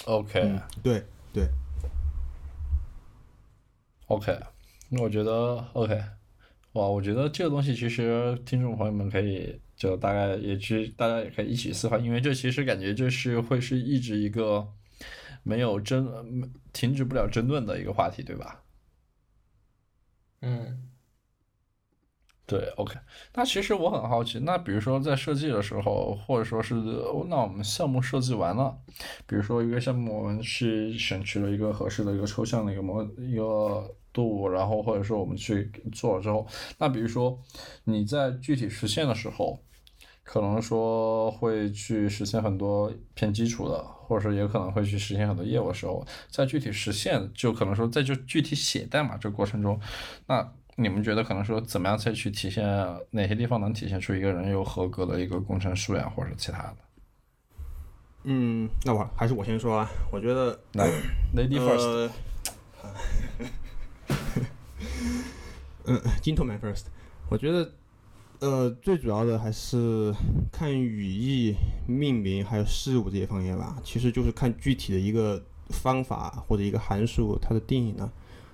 ，OK，对对，OK，那我觉得 OK，哇，我觉得这个东西其实听众朋友们可以就大概也去，大家也可以一起思考，因为这其实感觉就是会是一直一个。没有争，停止不了争论的一个话题，对吧？嗯，对，OK。那其实我很好奇，那比如说在设计的时候，或者说是那我们项目设计完了，比如说一个项目我们去选取了一个合适的一个抽象的一个模一个度，然后或者说我们去做了之后，那比如说你在具体实现的时候，可能说会去实现很多偏基础的，或者说也可能会去实现很多业务的时候，在具体实现，就可能说在就具体写代码这个过程中，那。你们觉得可能说怎么样才去体现哪些地方能体现出一个人有合格的一个工程素养或者其他的？嗯，那我还是我先说啊。我觉得来，Lady first。嗯，Gentleman first。我觉得，呃，最主要的还是看语义、命名还有事物这些方面吧。其实就是看具体的一个方法或者一个函数它的定义呢。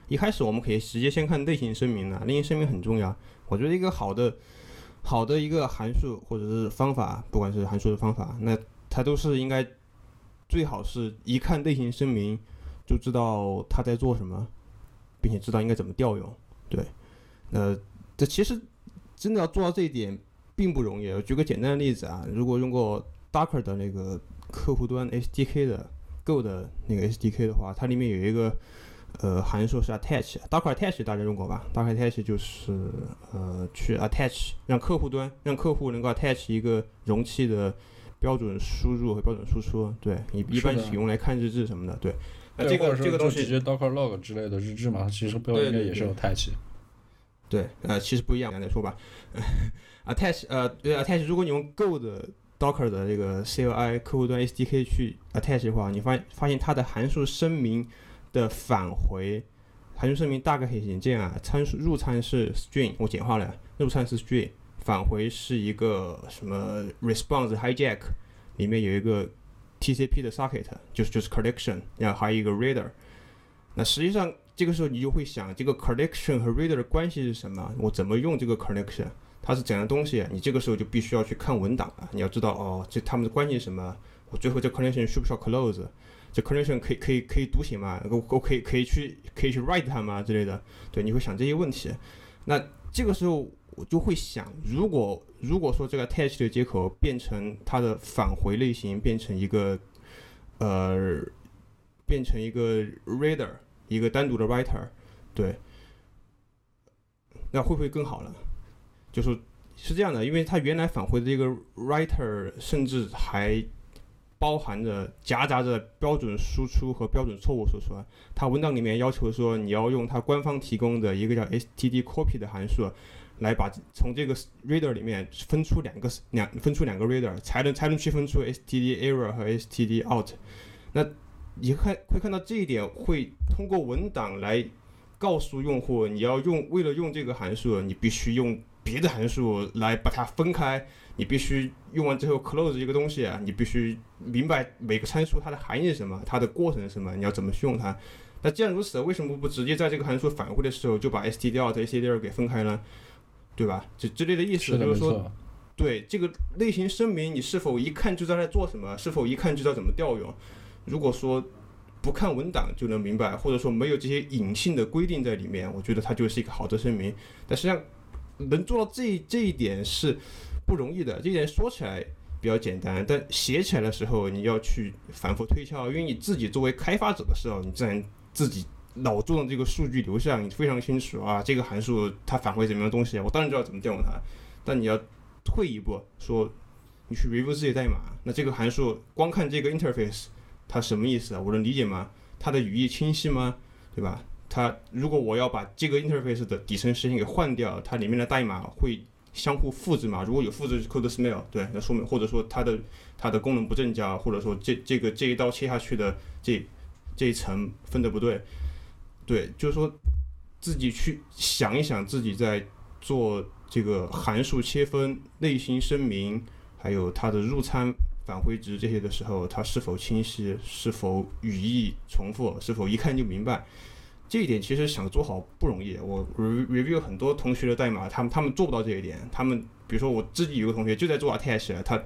一开始我们可以直接先看类型声明呢，类型声明很重要。我觉得一个好的、好的一个函数或者是方法，不管是函数的方法，那它都是应该最好是一看类型声明就知道它在做什么，并且知道应该怎么调用。对，呃，这其实真的要做到这一点并不容易。我举个简单的例子啊，如果用过 Docker 的那个客户端 SDK 的 Go 的那个 SDK 的话，它里面有一个。呃，函数是 attach，Docker attach 大家用过吧？Docker attach 就是呃去 attach，让客户端让客户能够 attach 一个容器的标准输入和标准输出。对，一一般使用来看日志什么的。对，那这个这个东西直接 Docker log 之类的日志嘛，其实标应该也是有 attach。对，呃，其实不一样，再说吧。attach，呃，对 attach，如果你用 Go 的 Docker 的这个 CLI 客户端 SDK 去 attach 的话，你发发现它的函数声明。的返回函数声明大概可以显见啊，参数入参是 string，我简化了，入参是 string，返回是一个什么 response hijack，里面有一个 TCP 的 socket，就是就是 collection，然后还有一个 reader。那实际上这个时候你就会想，这个 collection 和 reader 的关系是什么？我怎么用这个 collection？它是怎样东西？你这个时候就必须要去看文档了，你要知道哦，这他们的关系是什么？我最后这 collection 需不需要 close？这 collection 可以可以可以读写吗？我我可以可以去可以去 write 它吗？之类的，对，你会想这些问题。那这个时候我就会想，如果如果说这个 attach 的接口变成它的返回类型变成一个呃变成一个 reader 一个单独的 writer，对，那会不会更好呢？就是是这样的，因为它原来返回的这个 writer 甚至还。包含着夹杂着标准输出和标准错误输出。它文档里面要求说，你要用它官方提供的一个叫 stdcopy 的函数，来把从这个 reader 里面分出两个两分出两个 reader，才能才能区分出 std error 和 stdout。那你看会看到这一点，会通过文档来告诉用户，你要用为了用这个函数，你必须用别的函数来把它分开。你必须用完之后 close 一个东西啊，你必须明白每个参数它的含义是什么，它的过程是什么，你要怎么去用它。那既然如此，为什么不直接在这个函数返回的时候就把 std 和 std 给分开呢？对吧？这之类的意思就是说，对这个类型声明，你是否一看就知道在做什么？是否一看就知道怎么调用？如果说不看文档就能明白，或者说没有这些隐性的规定在里面，我觉得它就是一个好的声明。但实际上，能做到这这一点是。不容易的，这一点说起来比较简单，但写起来的时候你要去反复推敲，因为你自己作为开发者的时候，你自然自己脑中的这个数据流向你非常清楚啊，这个函数它返回怎么样的东西，我当然知道怎么调用它。但你要退一步说，你去 review 这些代码，那这个函数光看这个 interface 它什么意思啊？我能理解吗？它的语义清晰吗？对吧？它如果我要把这个 interface 的底层实现给换掉，它里面的代码会。相互复制嘛，如果有复制 code smell，对，那说明或者说它的它的功能不正交，或者说这这个这一刀切下去的这这一层分的不对，对，就是说自己去想一想，自己在做这个函数切分、类型声明，还有它的入参返回值这些的时候，它是否清晰，是否语义重复，是否一看就明白。这一点其实想做好不容易。我 review 很多同学的代码，他们他们做不到这一点。他们比如说我自己有个同学就在做 attach，他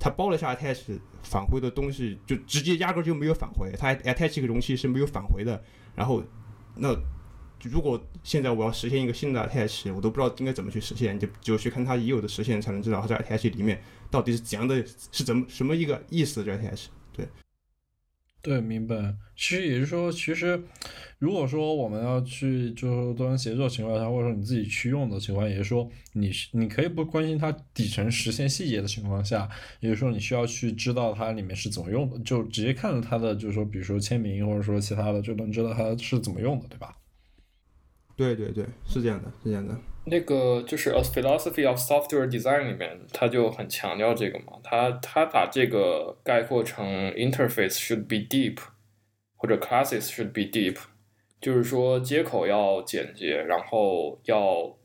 他包了下 attach 返回的东西，就直接压根就没有返回。他 attach 这个容器是没有返回的。然后那如果现在我要实现一个新的 attach，我都不知道应该怎么去实现，就只有去看它已有的实现，才能知道它在 attach 里面到底是怎样的，是怎么什么一个意思这还是。对，对，明白。其实也就是说，其实如果说我们要去就是多人协作情况下，或者说你自己去用的情况，也是说你你可以不关心它底层实现细节的情况下，也就是说你需要去知道它里面是怎么用的，就直接看着它的就是说，比如说签名或者说其他的，就能知道它是怎么用的，对吧？对对对，是这样的，是这样的。那个就是《A Philosophy of Software Design》里面，他就很强调这个嘛，他他把这个概括成 interface should be deep，或者 classes should be deep，就是说接口要简洁，然后要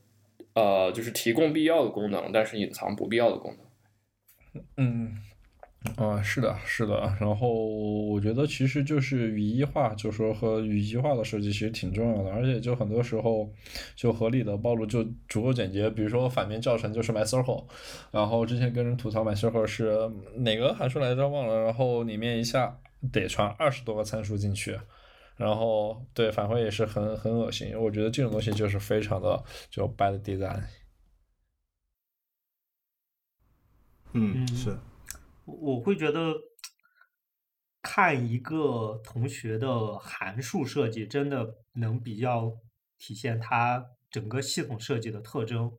呃就是提供必要的功能，但是隐藏不必要的功能。嗯。啊，是的，是的。然后我觉得其实就是语义化，就说和语义化的设计其实挺重要的，而且就很多时候就合理的暴露就足够简洁。比如说反面教程就是 MyCircle，然后之前跟人吐槽 MyCircle 是哪个函数来着忘了，然后里面一下得传二十多个参数进去，然后对返回也是很很恶心。我觉得这种东西就是非常的就 bad design。嗯，是。我会觉得，看一个同学的函数设计，真的能比较体现他整个系统设计的特征。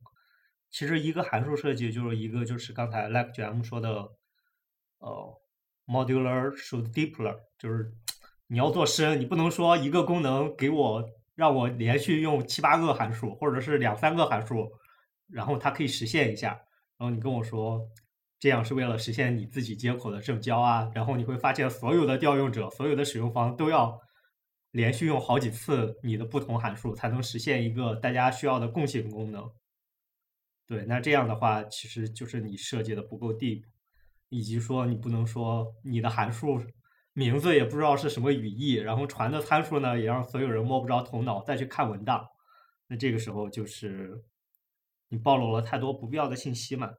其实一个函数设计就是一个，就是刚才 Like GM 说的，呃，modular should deeper，就是你要做深，你不能说一个功能给我让我连续用七八个函数，或者是两三个函数，然后它可以实现一下，然后你跟我说。这样是为了实现你自己接口的正交啊，然后你会发现所有的调用者、所有的使用方都要连续用好几次你的不同函数，才能实现一个大家需要的共性功能。对，那这样的话，其实就是你设计的不够 deep，以及说你不能说你的函数名字也不知道是什么语义，然后传的参数呢也让所有人摸不着头脑，再去看文档，那这个时候就是你暴露了太多不必要的信息嘛。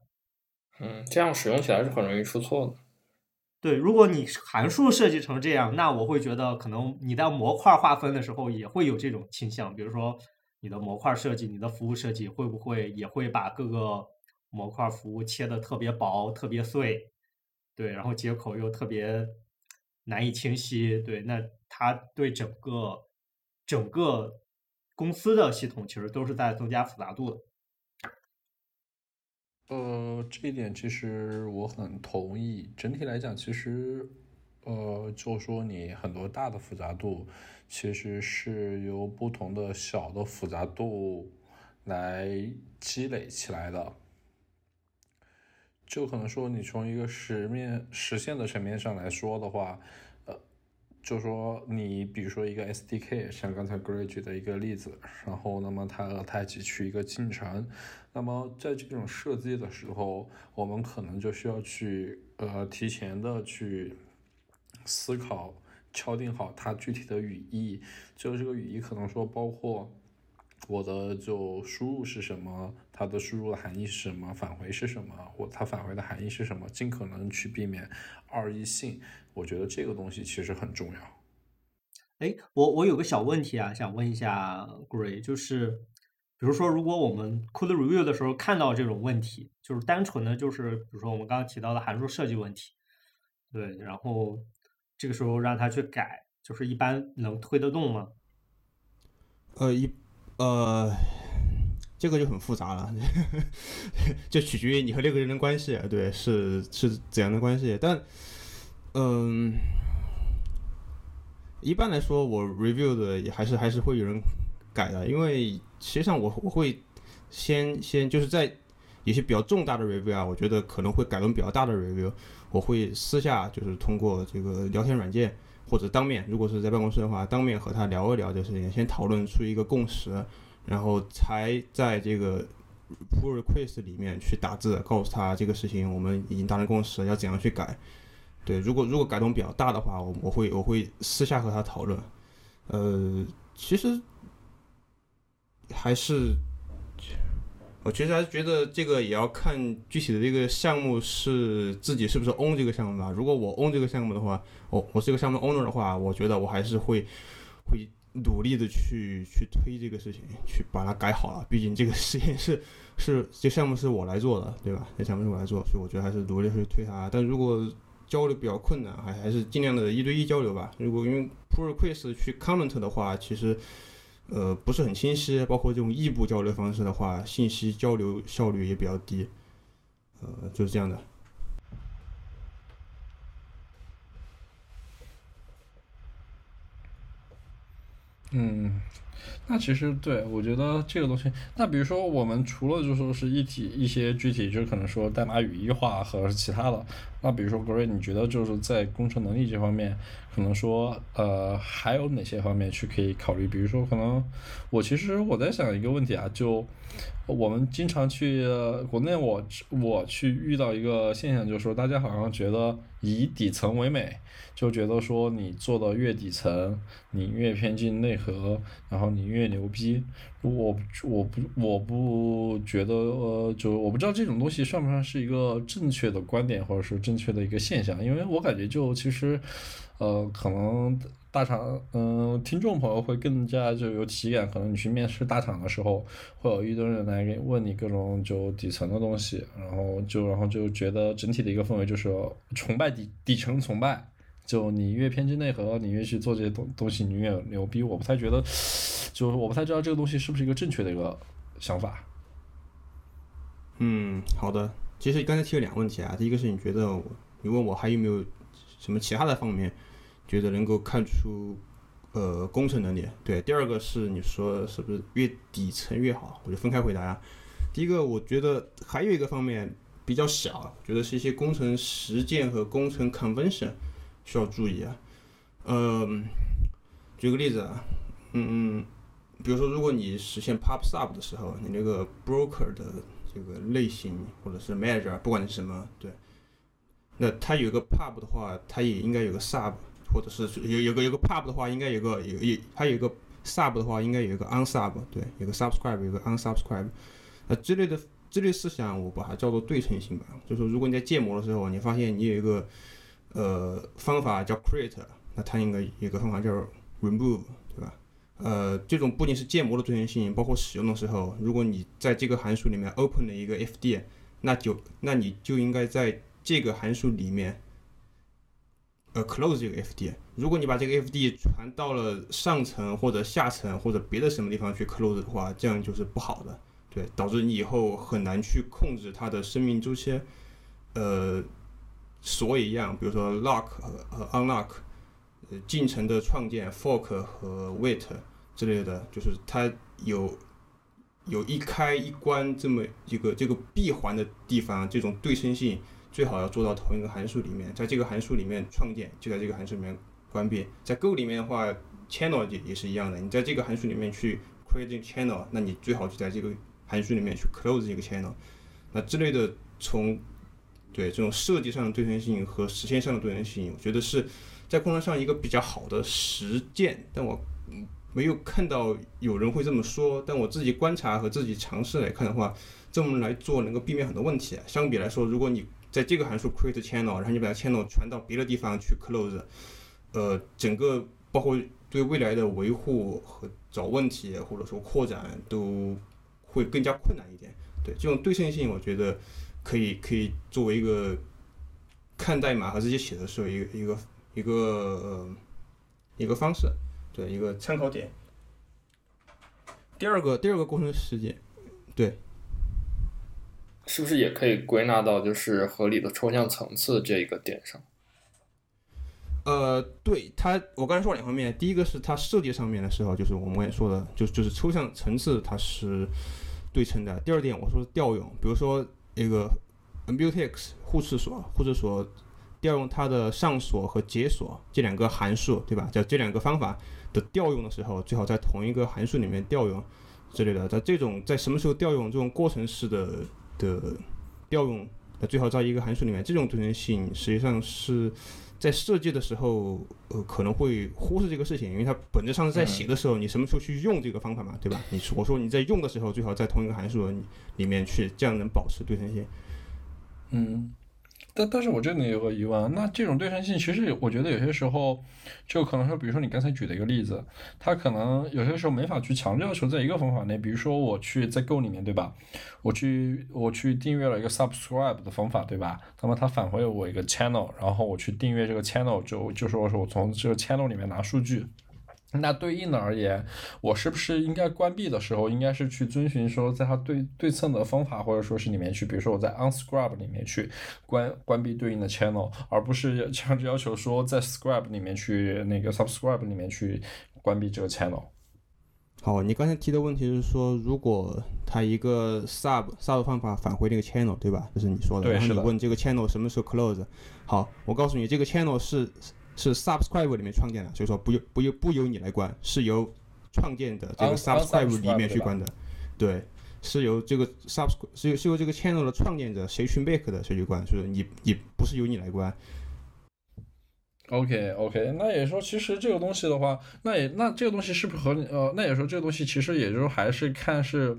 嗯，这样使用起来是很容易出错的。对，如果你函数设计成这样，那我会觉得可能你在模块划分的时候也会有这种倾向。比如说，你的模块设计、你的服务设计会不会也会把各个模块服务切的特别薄、特别碎？对，然后接口又特别难以清晰。对，那它对整个整个公司的系统其实都是在增加复杂度的。呃，这一点其实我很同意。整体来讲，其实，呃，就说你很多大的复杂度，其实是由不同的小的复杂度来积累起来的。就可能说，你从一个实面实现的层面上来说的话。就说你比如说一个 SDK，像刚才 Gray 举的一个例子，然后那么它和它一起去一个进程，那么在这种设计的时候，我们可能就需要去呃提前的去思考，敲定好它具体的语义，就这个语义可能说包括。我的就输入是什么，它的输入的含义是什么，返回是什么，或它返回的含义是什么，尽可能去避免二异性。我觉得这个东西其实很重要。哎，我我有个小问题啊，想问一下 Gray，就是比如说，如果我们 code review 的时候看到这种问题，就是单纯的就是比如说我们刚刚提到的函数设计问题，对，然后这个时候让他去改，就是一般能推得动吗？呃，一。呃，这个就很复杂了，就取决于你和那个人的关系，对，是是怎样的关系？但，嗯，一般来说，我 review 的也还是还是会有人改的，因为实际上我我会先先就是在有些比较重大的 review 啊，我觉得可能会改动比较大的 review，我会私下就是通过这个聊天软件。或者当面，如果是在办公室的话，当面和他聊一聊这事情，先讨论出一个共识，然后才在这个 pull request 里面去打字，告诉他这个事情我们已经达成共识，要怎样去改。对，如果如果改动比较大的话，我我会我会私下和他讨论。呃，其实还是。我其实还是觉得这个也要看具体的这个项目是自己是不是 own 这个项目吧。如果我 own 这个项目的话，我我是一个项目 owner 的话，我觉得我还是会会努力的去去推这个事情，去把它改好了。毕竟这个实验室是这项目是我来做的，对吧？这项目是我来做，所以我觉得还是努力去推它。但如果交流比较困难，还还是尽量的一对一交流吧。如果用 pull request 去 comment 的话，其实呃不是很清晰，包括这种异步交流方式的话，信息交流效率也比较低。呃，就是这样的。嗯，那其实对我觉得这个东西，那比如说我们除了就说是一体一些具体，就可能说代码语义化和其他的，那比如说格瑞你觉得就是在工程能力这方面，可能说呃还有哪些方面去可以考虑？比如说可能我其实我在想一个问题啊，就我们经常去国内，我我去遇到一个现象，就是说大家好像觉得以底层为美。就觉得说你做的越底层，你越偏进内核，然后你越牛逼。我我不我不觉得呃，就我不知道这种东西算不算是一个正确的观点，或者是正确的一个现象。因为我感觉就其实，呃，可能大厂嗯，听众朋友会更加就有体感。可能你去面试大厂的时候，会有一堆人来问你各种就底层的东西，然后就然后就觉得整体的一个氛围就是崇拜底底层崇拜。就你越偏激内核，你越去做这些东东西，你越牛逼。我不太觉得，就是我不太知道这个东西是不是一个正确的一个想法。嗯，好的。其实刚才提了两个问题啊，第一个是你觉得，你问我还有没有什么其他的方面，觉得能够看出呃工程能力？对。第二个是你说是不是越底层越好？我就分开回答呀。第一个，我觉得还有一个方面比较小，觉得是一些工程实践和工程 convention。需要注意啊，嗯，举个例子啊，嗯嗯，比如说，如果你实现 pub sub 的时候，你那个 broker 的这个类型或者是 manager，不管是什么，对，那它有个 pub 的话，它也应该有个 sub，或者是有有个有个 pub 的话，应该有个有有它有个 sub 的话，应该有一个 unsub，对，有个 subscribe，有个 unsubscribe，那之类的这类思想，我把它叫做对称性吧，就是，如果你在建模的时候，你发现你有一个呃，方法叫 create，那它应该有个方法叫 remove，对吧？呃，这种不仅是建模的遵循性，包括使用的时候，如果你在这个函数里面 open 了一个 fd，那就那你就应该在这个函数里面呃 close 这个 fd。如果你把这个 fd 传到了上层或者下层或者别的什么地方去 close 的话，这样就是不好的，对，导致你以后很难去控制它的生命周期，呃。锁一样，比如说 lock 和 unlock，呃，进程的创建 fork 和 wait 之类的，就是它有有一开一关这么一个这个闭环的地方，这种对称性最好要做到同一个函数里面，在这个函数里面创建，就在这个函数里面关闭。在 Go 里面的话，channel 也也是一样的，你在这个函数里面去 create channel，那你最好就在这个函数里面去 close 这个 channel，那之类的从。对这种设计上的对称性和实现上的对称性，我觉得是在工程上一个比较好的实践，但我没有看到有人会这么说。但我自己观察和自己尝试来看的话，这么来做能够避免很多问题。相比来说，如果你在这个函数 create channel，然后你把它 channel 传到别的地方去 close，呃，整个包括对未来的维护和找问题或者说扩展都会更加困难一点。对这种对称性，我觉得。可以可以作为一个看代码和自己写的时候一个一个一个一个方式，对一个参考点。第二个第二个工程时间，对，是不是也可以归纳到就是合理的抽象层次这一个点上？呃，对它，我刚才说两方面，第一个是它设计上面的时候，就是我们也说的，就就是抽象层次它是对称的。第二点我说调用，比如说。一个 mutex 互斥锁，互斥锁调用它的上锁和解锁这两个函数，对吧？叫这两个方法的调用的时候，最好在同一个函数里面调用之类的。在这种在什么时候调用这种过程式的的调用，那最好在一个函数里面。这种对称性实际上是在设计的时候，呃，可能会忽视这个事情，因为它本质上是在写的时候，你什么时候去用这个方法嘛，对吧？你我说你在用的时候，最好在同一个函数里面去，这样能保持对称性。嗯。但但是我这里有个疑问，那这种对称性其实我觉得有些时候就可能说，比如说你刚才举的一个例子，它可能有些时候没法去强制要求在一个方法内，比如说我去在 Go 里面，对吧？我去我去订阅了一个 Subscribe 的方法，对吧？那么它返回我一个 Channel，然后我去订阅这个 Channel，就就说是我从这个 Channel 里面拿数据。那对应的而言，我是不是应该关闭的时候，应该是去遵循说，在它对对称的方法，或者说是里面去，比如说我在 unscribe 里面去关关闭对应的 channel，而不是强制要求说在 scribe 里面去那个 subscribe 里面去关闭这个 channel。好，你刚才提的问题是说，如果它一个 sub sub 方法返回那个 channel，对吧？这是你说的。对，然后是的。你问这个 channel 什么时候 close？好，我告诉你，这个 channel 是。是 subscribe 里面创建的，所以说不由不由不由你来关，是由创建的这个 subscribe 里面去关的，对，是由这个 subscribe 是由是由这个 channel 的创建者谁去 make 的谁去关，所以说你你不是由你来关。OK OK，那也说其实这个东西的话，那也那这个东西是不是和呃，那也说这个东西其实也就还是看是。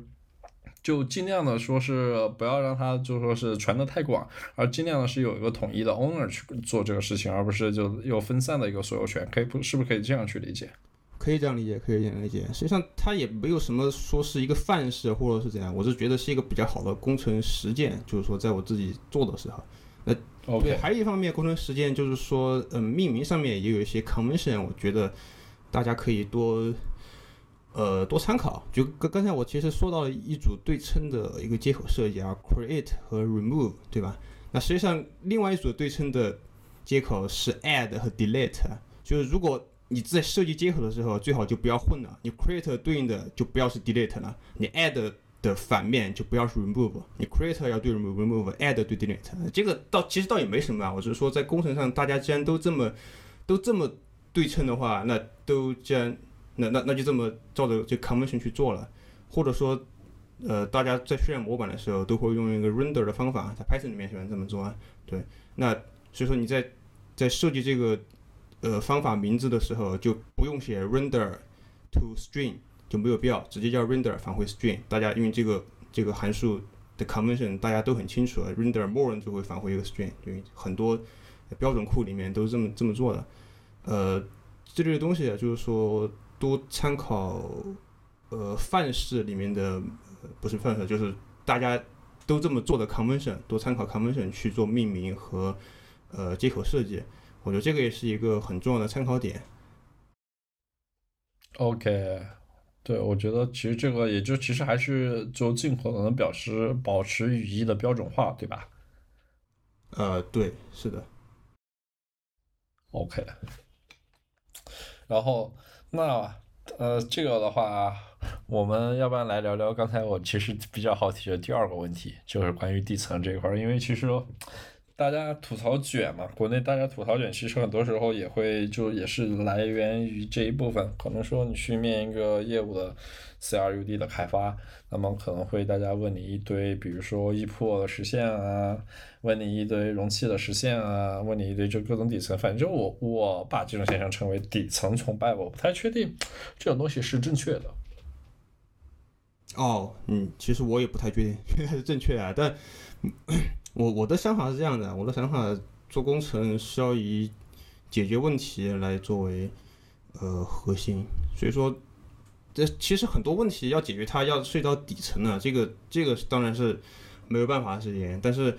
就尽量的说是不要让它就说是传的太广，而尽量的是有一个统一的 owner 去做这个事情，而不是就有分散的一个所有权，可以不是不是可以这样去理解？可以这样理解，可以这样理解。实际上它也没有什么说是一个范式或者是怎样，我是觉得是一个比较好的工程实践，就是说在我自己做的时候，那对，还有一方面工程实践就是说，嗯，命名上面也有一些 convention，我觉得大家可以多。呃，多参考。就刚刚才我其实说到了一组对称的一个接口设计啊，create 和 remove，对吧？那实际上另外一组对称的接口是 add 和 delete。就是如果你在设计接口的时候，最好就不要混了。你 create 对应的就不要是 delete 了，你 add 的反面就不要是 remove。你 create 要对 remove，add 对 delete。这个倒其实倒也没什么啊。我是说在工程上，大家既然都这么都这么对称的话，那都既然。那那那就这么照着这 convention 去做了，或者说，呃，大家在渲染模板的时候都会用一个 render 的方法，在 Python 里面喜欢这么做啊。对，那所以说你在在设计这个呃方法名字的时候，就不用写 render to string，就没有必要直接叫 render 返回 string。大家因为这个这个函数的 convention 大家都很清楚，render more 就会返回一个 string，因为很多标准库里面都是这么这么做的。呃，这类东西啊，就是说。多参考，呃，范式里面的，不是范式，就是大家都这么做的 convention，多参考 convention 去做命名和呃接口设计，我觉得这个也是一个很重要的参考点。OK，对，我觉得其实这个也就其实还是就尽可能表示保持语义的标准化，对吧？呃，对，是的。OK，然后。那呃，这个的话，我们要不然来聊聊刚才我其实比较好奇的第二个问题，就是关于地层这一块儿，因为其实大家吐槽卷嘛，国内大家吐槽卷，其实很多时候也会就也是来源于这一部分，可能说你去面一个业务的。CRUD 的开发，那么可能会大家问你一堆，比如说 ePOOL 的实现啊，问你一堆容器的实现啊，问你一堆就各种底层，反正我我把这种现象称为底层崇拜，我不太确定这种东西是正确的。哦，嗯，其实我也不太确定应该是正确啊，但我我的想法是这样的，我的想法做工程是要以解决问题来作为呃核心，所以说。这其实很多问题要解决，它要睡到底层的，这个这个当然是没有办法的事情。但是，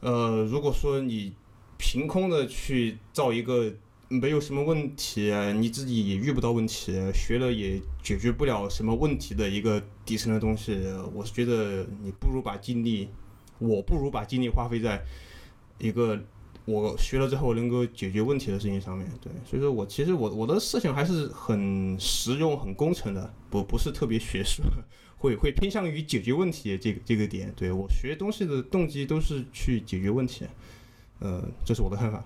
呃，如果说你凭空的去造一个没有什么问题，你自己也遇不到问题，学了也解决不了什么问题的一个底层的东西，我是觉得你不如把精力，我不如把精力花费在一个。我学了之后能够解决问题的事情上面对，所以说我其实我我的思想还是很实用、很工程的，不不是特别学术，会会偏向于解决问题这个这个点。对我学东西的动机都是去解决问题，呃，这是我的看法。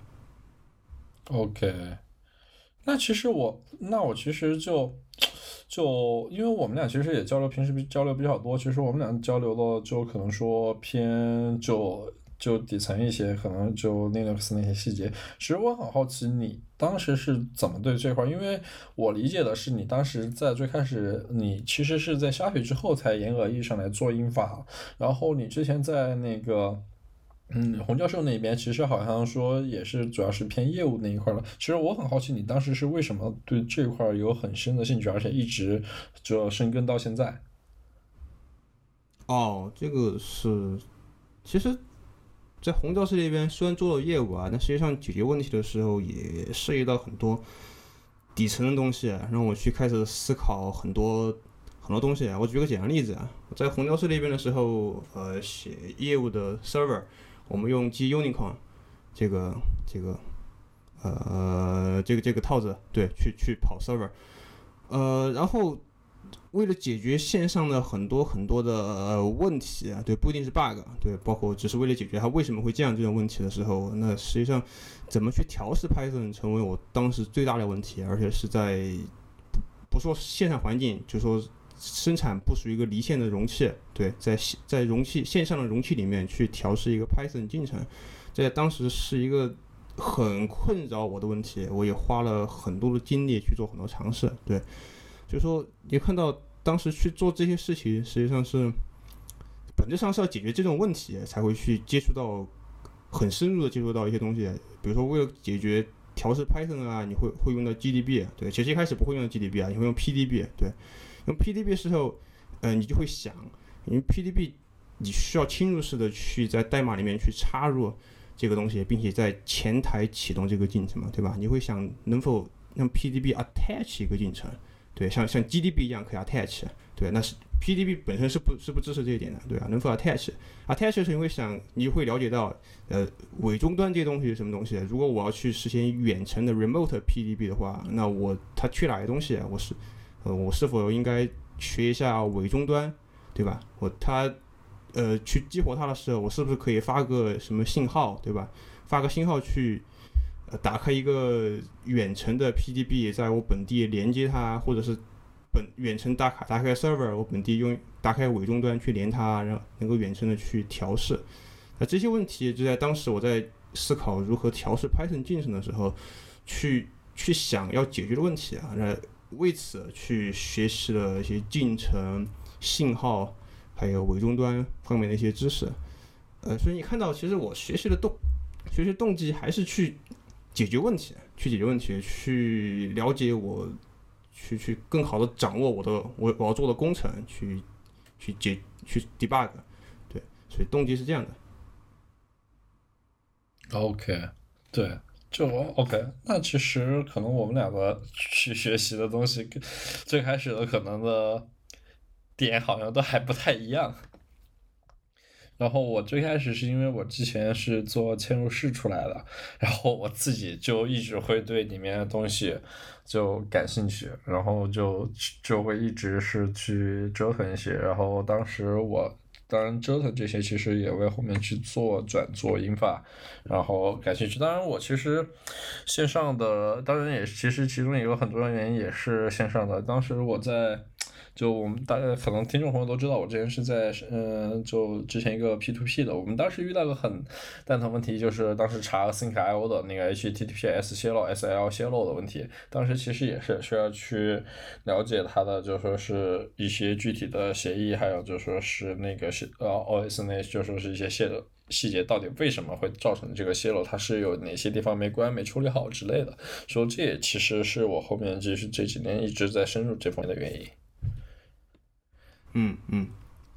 OK，那其实我那我其实就就因为我们俩其实也交流，平时交流比较多，其实我们俩交流的就可能说偏就。就底层一些，可能就 Linux 那些细节。其实我很好奇，你当时是怎么对这块？因为我理解的是，你当时在最开始，你其实是在下雪之后才严格意义上来做英法。然后你之前在那个嗯，洪教授那边其实好像说也是主要是偏业务那一块了。其实我很好奇，你当时是为什么对这一块有很深的兴趣，而且一直就深耕到现在？哦，这个是，其实，在洪教授这边虽然做了业务啊，但实际上解决问题的时候也涉及到很多底层的东西，让我去开始思考很多。很多东西啊，我举个简单例子啊，在红雕社那边的时候，呃，写业务的 server，我们用 G Unicorn 这个这个呃这个这个套子，对，去去跑 server，呃，然后为了解决线上的很多很多的呃问题啊，对，不一定是 bug，对，包括只是为了解决它为什么会这样这种问题的时候，那实际上怎么去调试 Python 成为我当时最大的问题，而且是在不说线上环境，就说。生产不属于一个离线的容器，对，在在容器线上的容器里面去调试一个 Python 进程，在当时是一个很困扰我的问题，我也花了很多的精力去做很多尝试，对，就说你看到当时去做这些事情，实际上是本质上是要解决这种问题，才会去接触到很深入的接触到一些东西，比如说为了解决调试 Python 啊，你会会用到 GDB，对，其实一开始不会用到 GDB 啊，你会用 PDB，对。用 PDB 时候，呃，你就会想，因为 PDB 你需要侵入式的去在代码里面去插入这个东西，并且在前台启动这个进程嘛，对吧？你会想能否让 PDB attach 一个进程，对，像像 GDB 一样可以 attach，对，那是 PDB 本身是不是不支持这一点的，对吧？能否 attach？attach 的时候你会想，你会了解到，呃，伪终端这些东西是什么东西？如果我要去实现远程的 remote PDB 的话，那我它缺哪些东西？我是呃，我是否应该学一下伪终端，对吧？我它，呃，去激活它的时候，我是不是可以发个什么信号，对吧？发个信号去，呃，打开一个远程的 PDB，在我本地连接它，或者是本远程打卡打开 server，我本地用打开伪终端去连它，然后能够远程的去调试。那这些问题就在当时我在思考如何调试 Python 进程的时候，去去想要解决的问题啊，那。为此去学习了一些进程、信号，还有伪终端方面的一些知识。呃，所以你看到，其实我学习的动学习动机还是去解决问题，去解决问题，去了解我，去去更好的掌握我的我我要做的工程，去去解去 debug。对，所以动机是这样的。OK，对。就 OK，那其实可能我们两个去学习的东西，最开始的可能的点好像都还不太一样。然后我最开始是因为我之前是做嵌入式出来的，然后我自己就一直会对里面的东西就感兴趣，然后就就会一直是去折腾一些。然后当时我。当然，折腾这些其实也为后面去做转做英法，然后感兴趣。当然，我其实线上的，当然也其实其中也有很重要原因也是线上的。当时我在。就我们大家可能听众朋友都知道，我之前是在嗯，就之前一个 P to P 的，我们当时遇到个很蛋疼问题，就是当时查 Sync.io 的那个 HTTPS 泄露、SL 泄露的问题，当时其实也是需要去了解它的，就说是一些具体的协议，还有就说是那个是呃 OS 那就说是一些泄露细节，到底为什么会造成这个泄露，它是有哪些地方没关没处理好之类的，说这也其实是我后面就是这几年一直在深入这方面的原因。嗯嗯，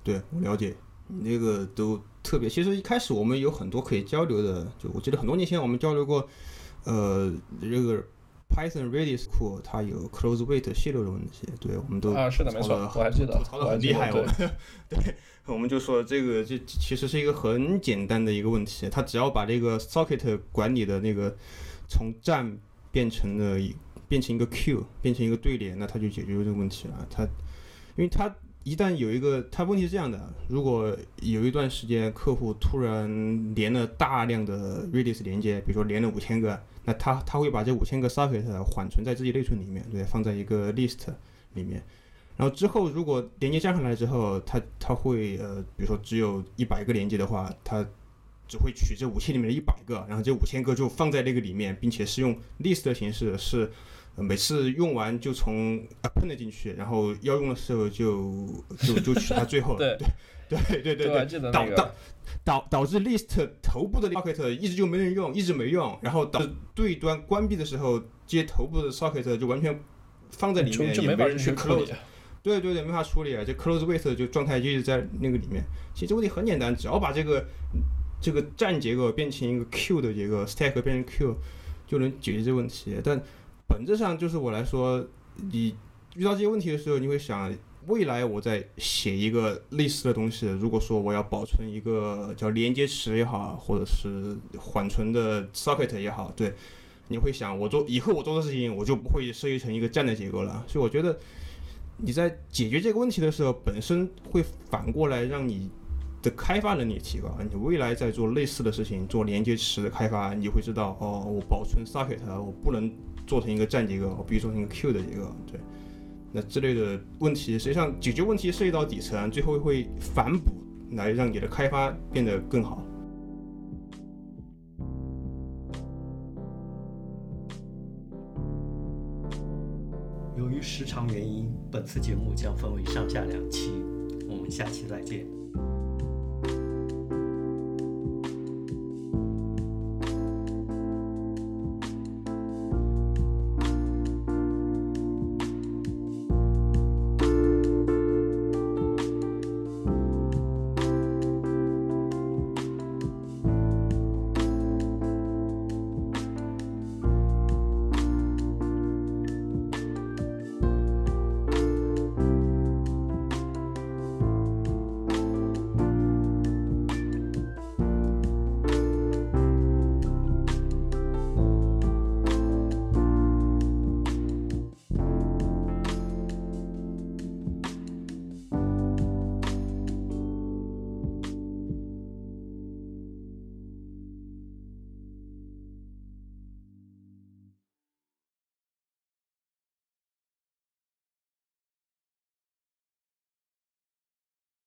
对我了解，你那个都特别。其实一开始我们有很多可以交流的，就我记得很多年前我们交流过，呃，这个 Python Redis 库它有 close weight 泄露的问题，对，我们都啊是的没错，我还记得，吐槽的很厉害，我 对，我们就说这个这其实是一个很简单的一个问题，它只要把这个 socket 管理的那个从站变成了变成一个 Q，变成一个对联，那它就解决这个问题了。它因为它一旦有一个，它问题是这样的：如果有一段时间客户突然连了大量的 Redis 连接，比如说连了五千个，那他他会把这五千个 socket 缓存在自己内存里面，对，放在一个 list 里面。然后之后如果连接加上来之后，它它会呃，比如说只有一百个连接的话，它只会取这五千里面的一百个，然后这五千个就放在那个里面，并且是用 list 的形式是。呃每次用完就从 append 进去，然后要用的时候就就就取它最后对对对对对对，对，导导，导导致 list 头部的 socket 一直就没人用，一直没用，然后导致对端关闭的时候接头部的 socket 就完全放在里面，也没人去 close。。对对对，没法处理啊，这 close with 就状态就一直在那个里面。其实这问题很简单，只要把这个这个站结构变成一个 Q 的结构，stack 变成 Q，就能解决这个问题。但本质上就是我来说，你遇到这些问题的时候，你会想，未来我在写一个类似的东西，如果说我要保存一个叫连接池也好，或者是缓存的 socket 也好，对，你会想，我做以后我做的事情，我就不会设计成一个站的结构了。所以我觉得。你在解决这个问题的时候，本身会反过来让你的开发能力提高。你未来在做类似的事情，做连接池的开发，你会知道哦，我保存 socket，我不能做成一个站结构，我必须做成一个 Q 的结构。对，那之类的问题，实际上解决问题涉及到底层，最后会反哺来让你的开发变得更好。由于时长原因，本次节目将分为上下两期，我们下期再见。